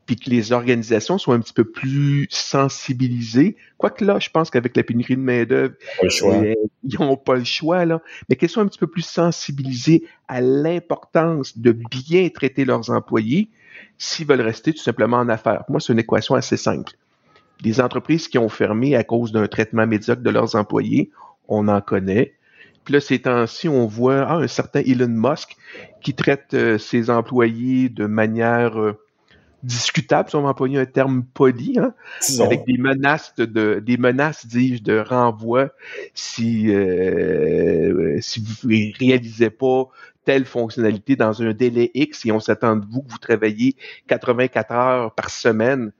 puis que les organisations soient un petit peu plus sensibilisées. Quoique là, je pense qu'avec la pénurie de main-d'œuvre, euh, ils n'ont pas le choix, là, mais qu'elles soient un petit peu plus sensibilisées à l'importance de bien traiter leurs employés s'ils veulent rester tout simplement en affaires. Pour moi, c'est une équation assez simple. Les entreprises qui ont fermé à cause d'un traitement médiocre de leurs employés, on en connaît. Puis là, ces temps-ci, on voit ah, un certain Elon Musk qui traite euh, ses employés de manière euh, discutable, si on va employer un terme poli, hein, avec des menaces de, des menaces, dis-je, de renvoi si euh, si vous ne réalisez pas telle fonctionnalité dans un délai X et on s'attend de vous que vous travaillez 84 heures par semaine.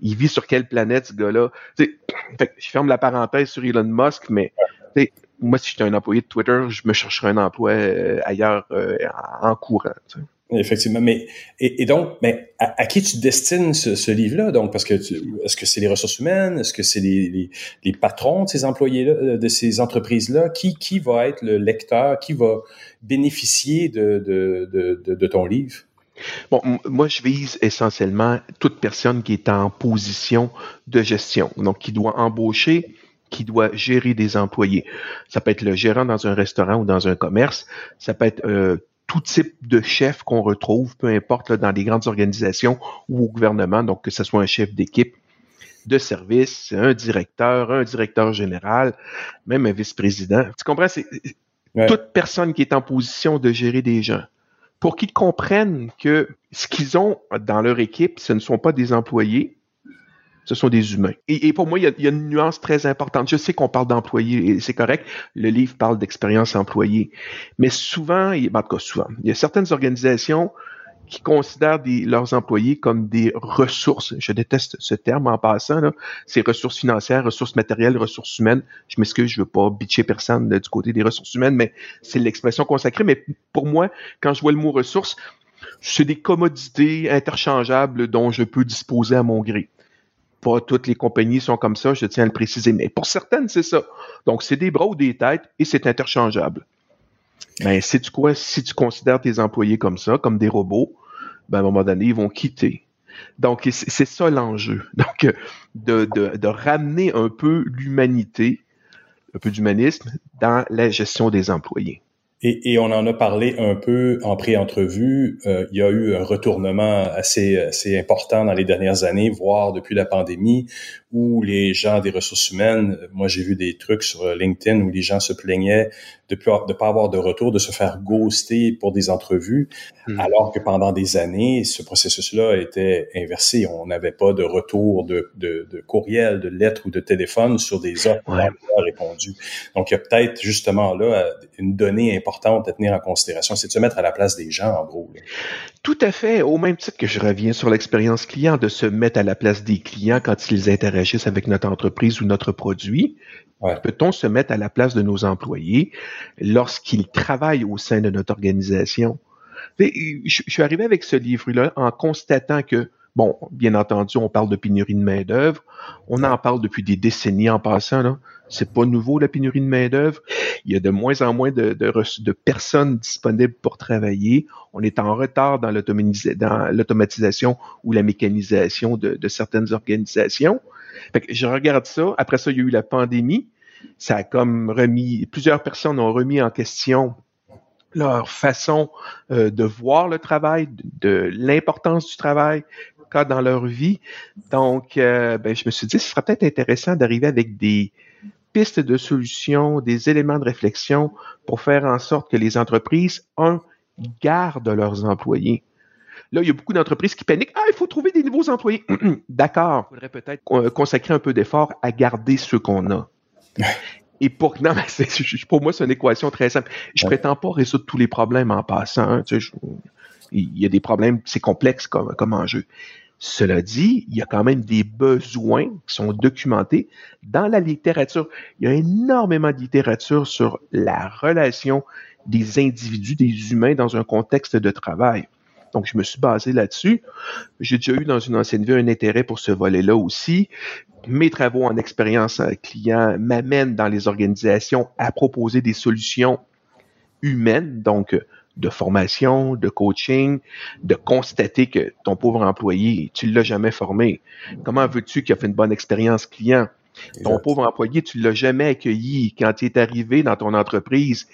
Il vit sur quelle planète ce gars-là? je ferme la parenthèse sur Elon Musk, mais moi, si j'étais un employé de Twitter, je me chercherais un emploi euh, ailleurs euh, en courant. Effectivement, mais et, donc, mais à, qui tu destines ce, livre-là? Donc, parce que est-ce que c'est les ressources humaines, est-ce que c'est les, les, patrons de ces employés-là, de ces entreprises-là? Qui qui va être le lecteur? Qui va bénéficier de de, de, de ton livre? Bon, moi, je vise essentiellement toute personne qui est en position de gestion, donc qui doit embaucher, qui doit gérer des employés. Ça peut être le gérant dans un restaurant ou dans un commerce, ça peut être euh, tout type de chef qu'on retrouve, peu importe dans les grandes organisations ou au gouvernement, donc que ce soit un chef d'équipe, de service, un directeur, un directeur général, même un vice-président. Tu comprends? C'est toute personne qui est en position de gérer des gens. Pour qu'ils comprennent que ce qu'ils ont dans leur équipe, ce ne sont pas des employés, ce sont des humains. Et, pour moi, il y, a, une nuance très importante. Je sais qu'on parle d'employés et c'est correct. Le livre parle d'expérience employée. Mais souvent, ben, en tout cas souvent, il y a certaines organisations qui considèrent leurs employés comme des ressources. Je déteste ce terme en passant. C'est ressources financières, ressources matérielles, ressources humaines. Je m'excuse, je veux pas bitcher personne du côté des ressources humaines, mais c'est l'expression consacrée. Mais pour moi, quand je vois le mot ressources, c'est des commodités interchangeables dont je peux disposer à mon gré. Pas toutes les compagnies sont comme ça, je tiens à le préciser, mais pour certaines, c'est ça. Donc, c'est des bras ou des têtes et c'est interchangeable. Ben, quoi? Si tu considères tes employés comme ça, comme des robots, ben, à un moment donné, ils vont quitter. Donc, c'est ça l'enjeu. Donc, de, de, de, ramener un peu l'humanité, un peu d'humanisme dans la gestion des employés. Et, et, on en a parlé un peu en pré-entrevue. Euh, il y a eu un retournement assez, assez important dans les dernières années, voire depuis la pandémie, où les gens des ressources humaines, moi j'ai vu des trucs sur LinkedIn où les gens se plaignaient de ne pas avoir de retour, de se faire ghoster pour des entrevues, hmm. alors que pendant des années, ce processus-là était inversé. On n'avait pas de retour de, de, de, courriel, de lettres ou de téléphone sur des offres ouais. répondu. Donc, il y a peut-être justement là une donnée importante à tenir en considération, c'est de se mettre à la place des gens, en gros. Tout à fait. Au même titre que je reviens sur l'expérience client, de se mettre à la place des clients quand ils interagissent avec notre entreprise ou notre produit. Peut-on se mettre à la place de nos employés lorsqu'ils travaillent au sein de notre organisation? Je, suis arrivé avec ce livre-là en constatant que, bon, bien entendu, on parle de pénurie de main-d'œuvre. On en parle depuis des décennies en passant. Là. C'est pas nouveau la pénurie de main d'œuvre. Il y a de moins en moins de, personnes disponibles pour travailler. On est en retard dans l'automatisation ou la mécanisation de, de certaines organisations. Fait que je regarde ça. Après ça, il y a eu la pandémie. Ça a comme remis, plusieurs personnes ont remis en question leur façon euh, de voir le travail, de, l'importance du travail dans leur vie. Donc, euh, ben, je me suis dit, ce serait peut-être intéressant d'arriver avec des pistes de solutions, des éléments de réflexion pour faire en sorte que les entreprises, un, gardent leurs employés. Là, il y a beaucoup d'entreprises qui paniquent. Ah, il faut trouver des nouveaux employés. D'accord. Il faudrait peut-être consacrer un peu d'effort à garder ceux qu'on a. Et pour non, pour moi, c'est une équation très simple. Je prétends pas résoudre tous les problèmes en passant. Hein, il y a des problèmes, c'est complexe comme, comme enjeu. Cela dit, il y a quand même des besoins qui sont documentés dans la littérature. Il y a énormément de littérature sur la relation des individus, des humains dans un contexte de travail. Donc, je me suis basé là-dessus. J'ai déjà eu dans une ancienne vie un intérêt pour ce volet-là aussi. Mes travaux en expérience client m'amènent dans les organisations à proposer des solutions humaines, donc de formation, de coaching, de constater que ton pauvre employé, tu l'as jamais formé. Comment veux-tu qu'il a fait une bonne expérience client? Ton pauvre employé, tu l'as jamais accueilli quand il est arrivé dans ton entreprise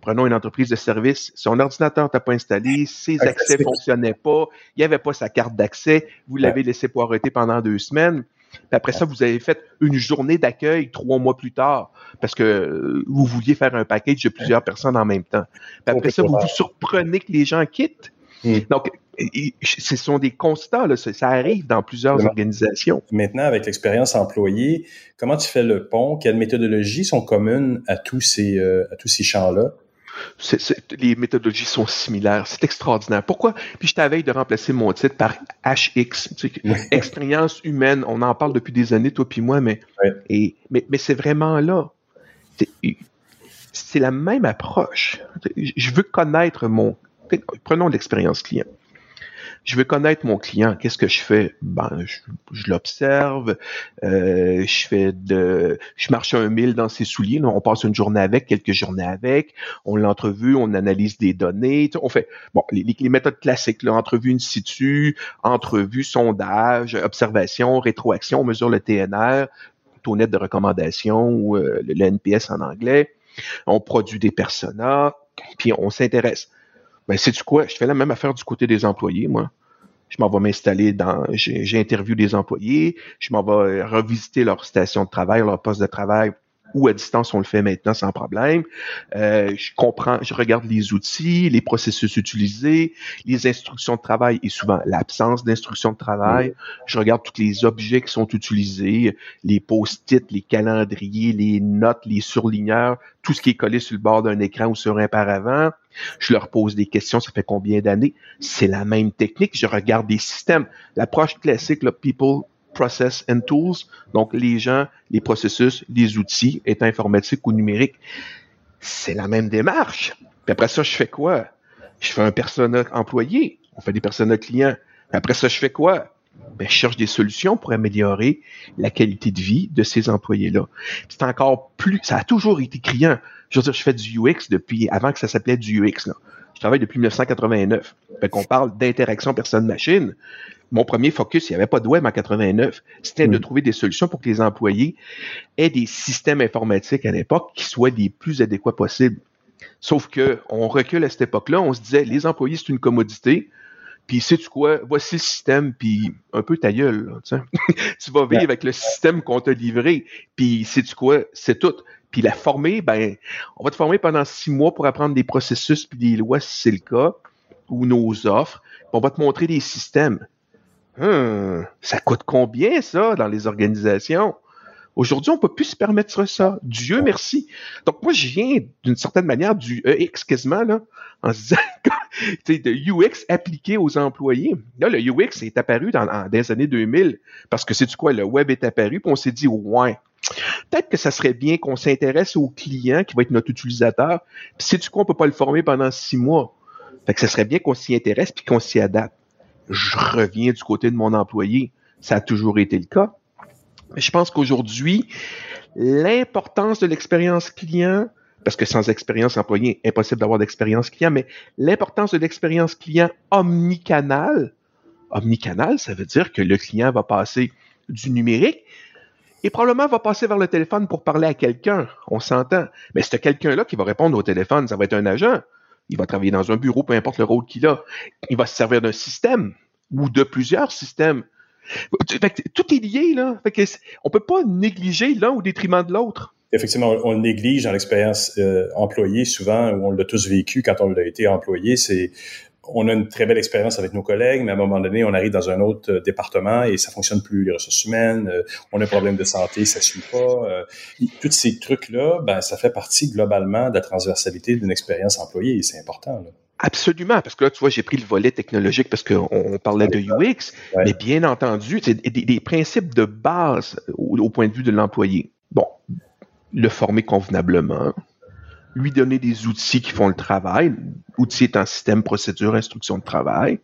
prenons une entreprise de service, son ordinateur t'a pas installé, ses accès fonctionnaient pas, il n'y avait pas sa carte d'accès, vous l'avez laissé poireter pendant deux semaines. Puis après ça, vous avez fait une journée d'accueil trois mois plus tard parce que euh, vous vouliez faire un package de plusieurs personnes en même temps. Puis après ça, vous vous surprenez que les gens quittent. Hmm. Donc, ce sont des constats, là, ça arrive dans plusieurs organisations. Maintenant, avec l'expérience employée, comment tu fais le pont? Quelles méthodologies sont communes à tous ces, euh, à tous ces champs-là? Les méthodologies sont similaires. C'est extraordinaire. Pourquoi? Puis je t'avais de remplacer mon titre par HX. Expérience humaine. On en parle depuis des années, toi puis moi, mais, et, mais, mais c'est vraiment là. C'est la même approche. Je veux connaître mon. Prenons l'expérience client je veux connaître mon client. Qu'est-ce que je fais? Ben, je, l'observe, euh, je fais de, je marche un mille dans ses souliers. on passe une journée avec, quelques journées avec. On l'entrevue, on analyse des données. On fait, bon, les, méthodes classiques, là, entrevue in situ, entrevue, sondage, observation, rétroaction, on mesure le TNR, taux net de recommandation ou euh, le NPS en anglais. On produit des personas, puis on s'intéresse ben, sais-tu quoi? Je fais la même affaire du côté des employés, moi. Je m'en vais m'installer dans, j'ai interviewé des employés, je m'en vais revisiter leur station de travail, leur poste de travail ou à distance, on le fait maintenant sans problème. Euh, je comprends, je regarde les outils, les processus utilisés, les instructions de travail et souvent l'absence d'instructions de travail. Je regarde tous les objets qui sont utilisés, les post-it, les calendriers, les notes, les surligneurs, tout ce qui est collé sur le bord d'un écran ou sur un paravent. Je leur pose des questions, ça fait combien d'années? C'est la même technique. Je regarde des systèmes. L'approche classique, là, people Process and Tools, donc les gens, les processus, les outils, étant informatiques ou numériques. C'est la même démarche. Puis après ça, je fais quoi? Je fais un persona employé, on fait des personas clients. Puis après ça, je fais quoi? Ben, je cherche des solutions pour améliorer la qualité de vie de ces employés-là. C'est encore plus, ça a toujours été criant. Je veux dire, je fais du UX depuis avant que ça s'appelait du UX. Là. Je travaille depuis 1989. Fait qu'on parle d'interaction personne-machine. Mon premier focus, il n'y avait pas de web en 89. C'était de trouver des solutions pour que les employés aient des systèmes informatiques à l'époque qui soient les plus adéquats possibles. Sauf que on recule à cette époque-là, on se disait les employés, c'est une commodité. Puis sais-tu quoi, voici le système, puis un peu ta gueule. tu vas vivre avec le système qu'on t'a livré, puis sais-tu quoi, c'est tout. Puis la former, ben, on va te former pendant six mois pour apprendre des processus puis des lois si c'est le cas, ou nos offres. on va te montrer des systèmes. Hum, ça coûte combien ça dans les organisations? Aujourd'hui, on ne peut plus se permettre ça. Dieu merci. Donc, moi, je viens d'une certaine manière du EX quasiment, là, en se disant, de UX appliqué aux employés. Là, le UX est apparu dans, les années 2000 parce que c'est du quoi, le web est apparu, puis on s'est dit, ouais, peut-être que ça serait bien qu'on s'intéresse au client qui va être notre utilisateur. Puis c'est du quoi, on peut pas le former pendant six mois. Fait que ça serait bien qu'on s'y intéresse puis qu'on s'y adapte. Je reviens du côté de mon employé. Ça a toujours été le cas. Mais je pense qu'aujourd'hui, l'importance de l'expérience client, parce que sans expérience employé, impossible d'avoir d'expérience client, mais l'importance de l'expérience client omnicanal, omnicanal, ça veut dire que le client va passer du numérique et probablement va passer vers le téléphone pour parler à quelqu'un. On s'entend. Mais c'est quelqu'un-là qui va répondre au téléphone. Ça va être un agent. Il va travailler dans un bureau, peu importe le rôle qu'il a. Il va se servir d'un système ou de plusieurs systèmes. tout est lié, là. Fait on peut pas négliger l'un au détriment de l'autre. Effectivement, on, le néglige dans l'expérience euh, employée souvent, où on l'a tous vécu quand on a été employé. C'est on a une très belle expérience avec nos collègues, mais à un moment donné, on arrive dans un autre euh, département et ça fonctionne plus, les ressources humaines, euh, on a un problème de santé, ça suit pas. Euh, tous ces trucs-là, ben, ça fait partie globalement de la transversalité d'une expérience employée et c'est important. Absolument, parce que là, tu vois, j'ai pris le volet technologique parce qu'on parlait de UX, mais bien entendu, c'est des, principes de base au point de vue de l'employé. Bon, le former convenablement, lui donner des outils qui font le travail. Outils étant système, procédure, instruction de travail.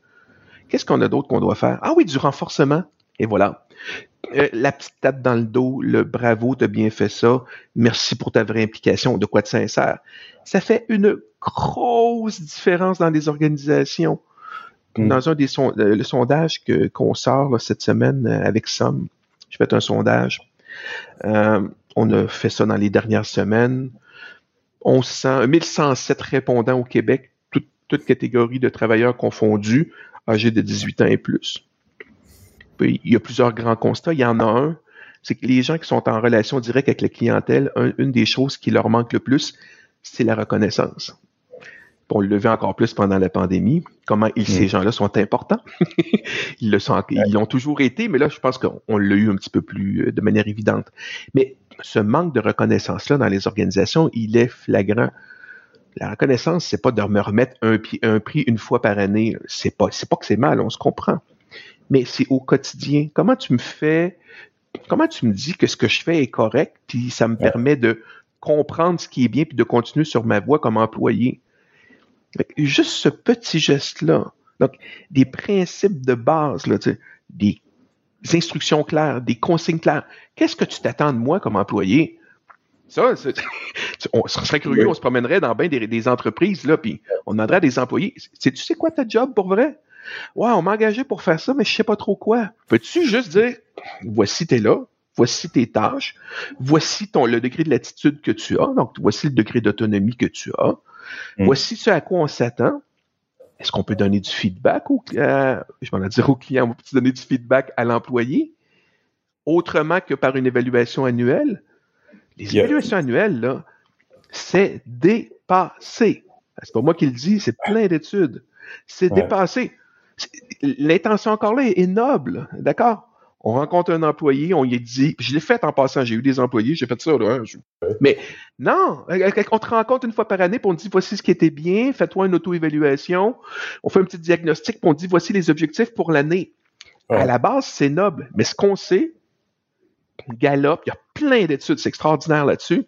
Qu'est-ce qu'on a d'autre qu'on doit faire? Ah oui, du renforcement. Et voilà. Euh, la petite tape dans le dos, le bravo, t'as bien fait ça. Merci pour ta vraie implication. De quoi de sincère? Ça fait une grosse différence dans les organisations. Mm. Dans un des euh, le sondage que, qu'on sort cette semaine euh, avec Somme, j'ai fait un sondage. on a fait ça dans les dernières semaines on sent 1107 répondants au Québec, toutes toute catégories de travailleurs confondus, âgés de 18 ans et plus. il y a plusieurs grands constats. Il y en a un, c'est que les gens qui sont en relation directe avec la clientèle, une des choses qui leur manque le plus, c'est la reconnaissance. On le vu encore plus pendant la pandémie, comment ces mm. gens-là sont importants. ils le sont, ils l'ont toujours été, mais là, je pense qu'on l'a eu un petit peu plus euh, de manière évidente. Mais ce manque de reconnaissance-là dans les organisations, il est flagrant. La reconnaissance, c'est pas de me remettre un, un prix une fois par année. C'est pas, c'est pas que c'est mal, on se comprend. Mais c'est au quotidien. Comment tu me fais, comment tu me dis que ce que je fais est correct, puis ça me permet de comprendre ce qui est bien, puis de continuer sur ma voie comme employé? Juste ce petit geste-là. Donc, des principes de base, là, des instructions claires, des consignes claires. Qu'est-ce que tu t'attends de moi comme employé? Ça, on serait curieux, on se promènerait dans bien des, entreprises, là, puis on demanderait à des employés, tu sais quoi ta job pour vrai? Ouais, on m'a engagé pour faire ça, mais je sais pas trop quoi. Peux-tu juste dire, voici t'es là, voici tes tâches, voici ton, le degré de latitude que tu as, donc voici le degré d'autonomie que tu as, mm. voici ce à quoi on s'attend, est-ce qu'on peut donner du feedback au, euh, je m'en dire au client, on peut donner du feedback à l'employé? Autrement que par une évaluation annuelle? Les évaluations annuelles, là, c'est dépassé. C'est pas moi qui le dis, c'est plein d'études. C'est dépassé. L'intention encore là est noble, d'accord? On rencontre un employé, on lui dit, je l'ai fait en passant, j'ai eu des employés, j'ai fait ça, là, hein, mais non, on te rencontre une fois par année, puis on te dit, voici ce qui était bien, fais-toi une auto-évaluation, on fait un petit diagnostic, puis on dit, voici les objectifs pour l'année. À la base, c'est noble, mais ce qu'on sait, galope, il y a plein d'études, c'est extraordinaire là-dessus,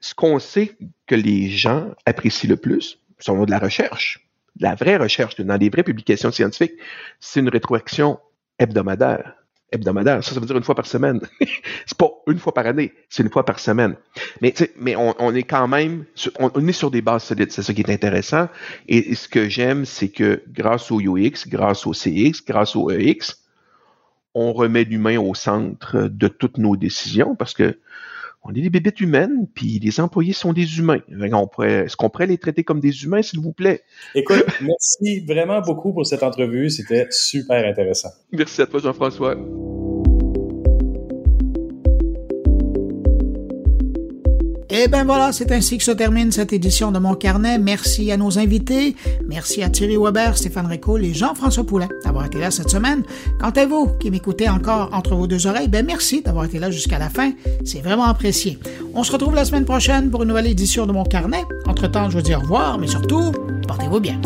ce qu'on sait que les gens apprécient le plus, c'est de la recherche, de la vraie recherche, dans des vraies publications scientifiques, c'est une rétroaction hebdomadaire hebdomadaire. Ça, ça veut dire une fois par semaine. c'est pas une fois par année, c'est une fois par semaine. Mais, mais on, est quand même, on, est sur des bases solides. C'est ça qui est intéressant. Et, ce que j'aime, c'est que grâce au UX, grâce au CX, grâce au EX, on remet l'humain au centre de toutes nos décisions parce que on est des bébêtes humaines, puis les employés sont des humains. Est-ce qu'on pourrait les traiter comme des humains, s'il vous plaît? Écoute, merci vraiment beaucoup pour cette entrevue. C'était super intéressant. Merci à toi, Jean-François. Et eh ben voilà, c'est ainsi que se termine cette édition de Mon Carnet. Merci à nos invités. Merci à Thierry Weber, Stéphane Récoul et Jean-François Poulin d'avoir été là cette semaine. Quant à vous qui m'écoutez encore entre vos deux oreilles, ben merci d'avoir été là jusqu'à la fin. C'est vraiment apprécié. On se retrouve la semaine prochaine pour une nouvelle édition de Mon Carnet. Entre-temps, je vous dis au revoir, mais surtout, portez-vous bien.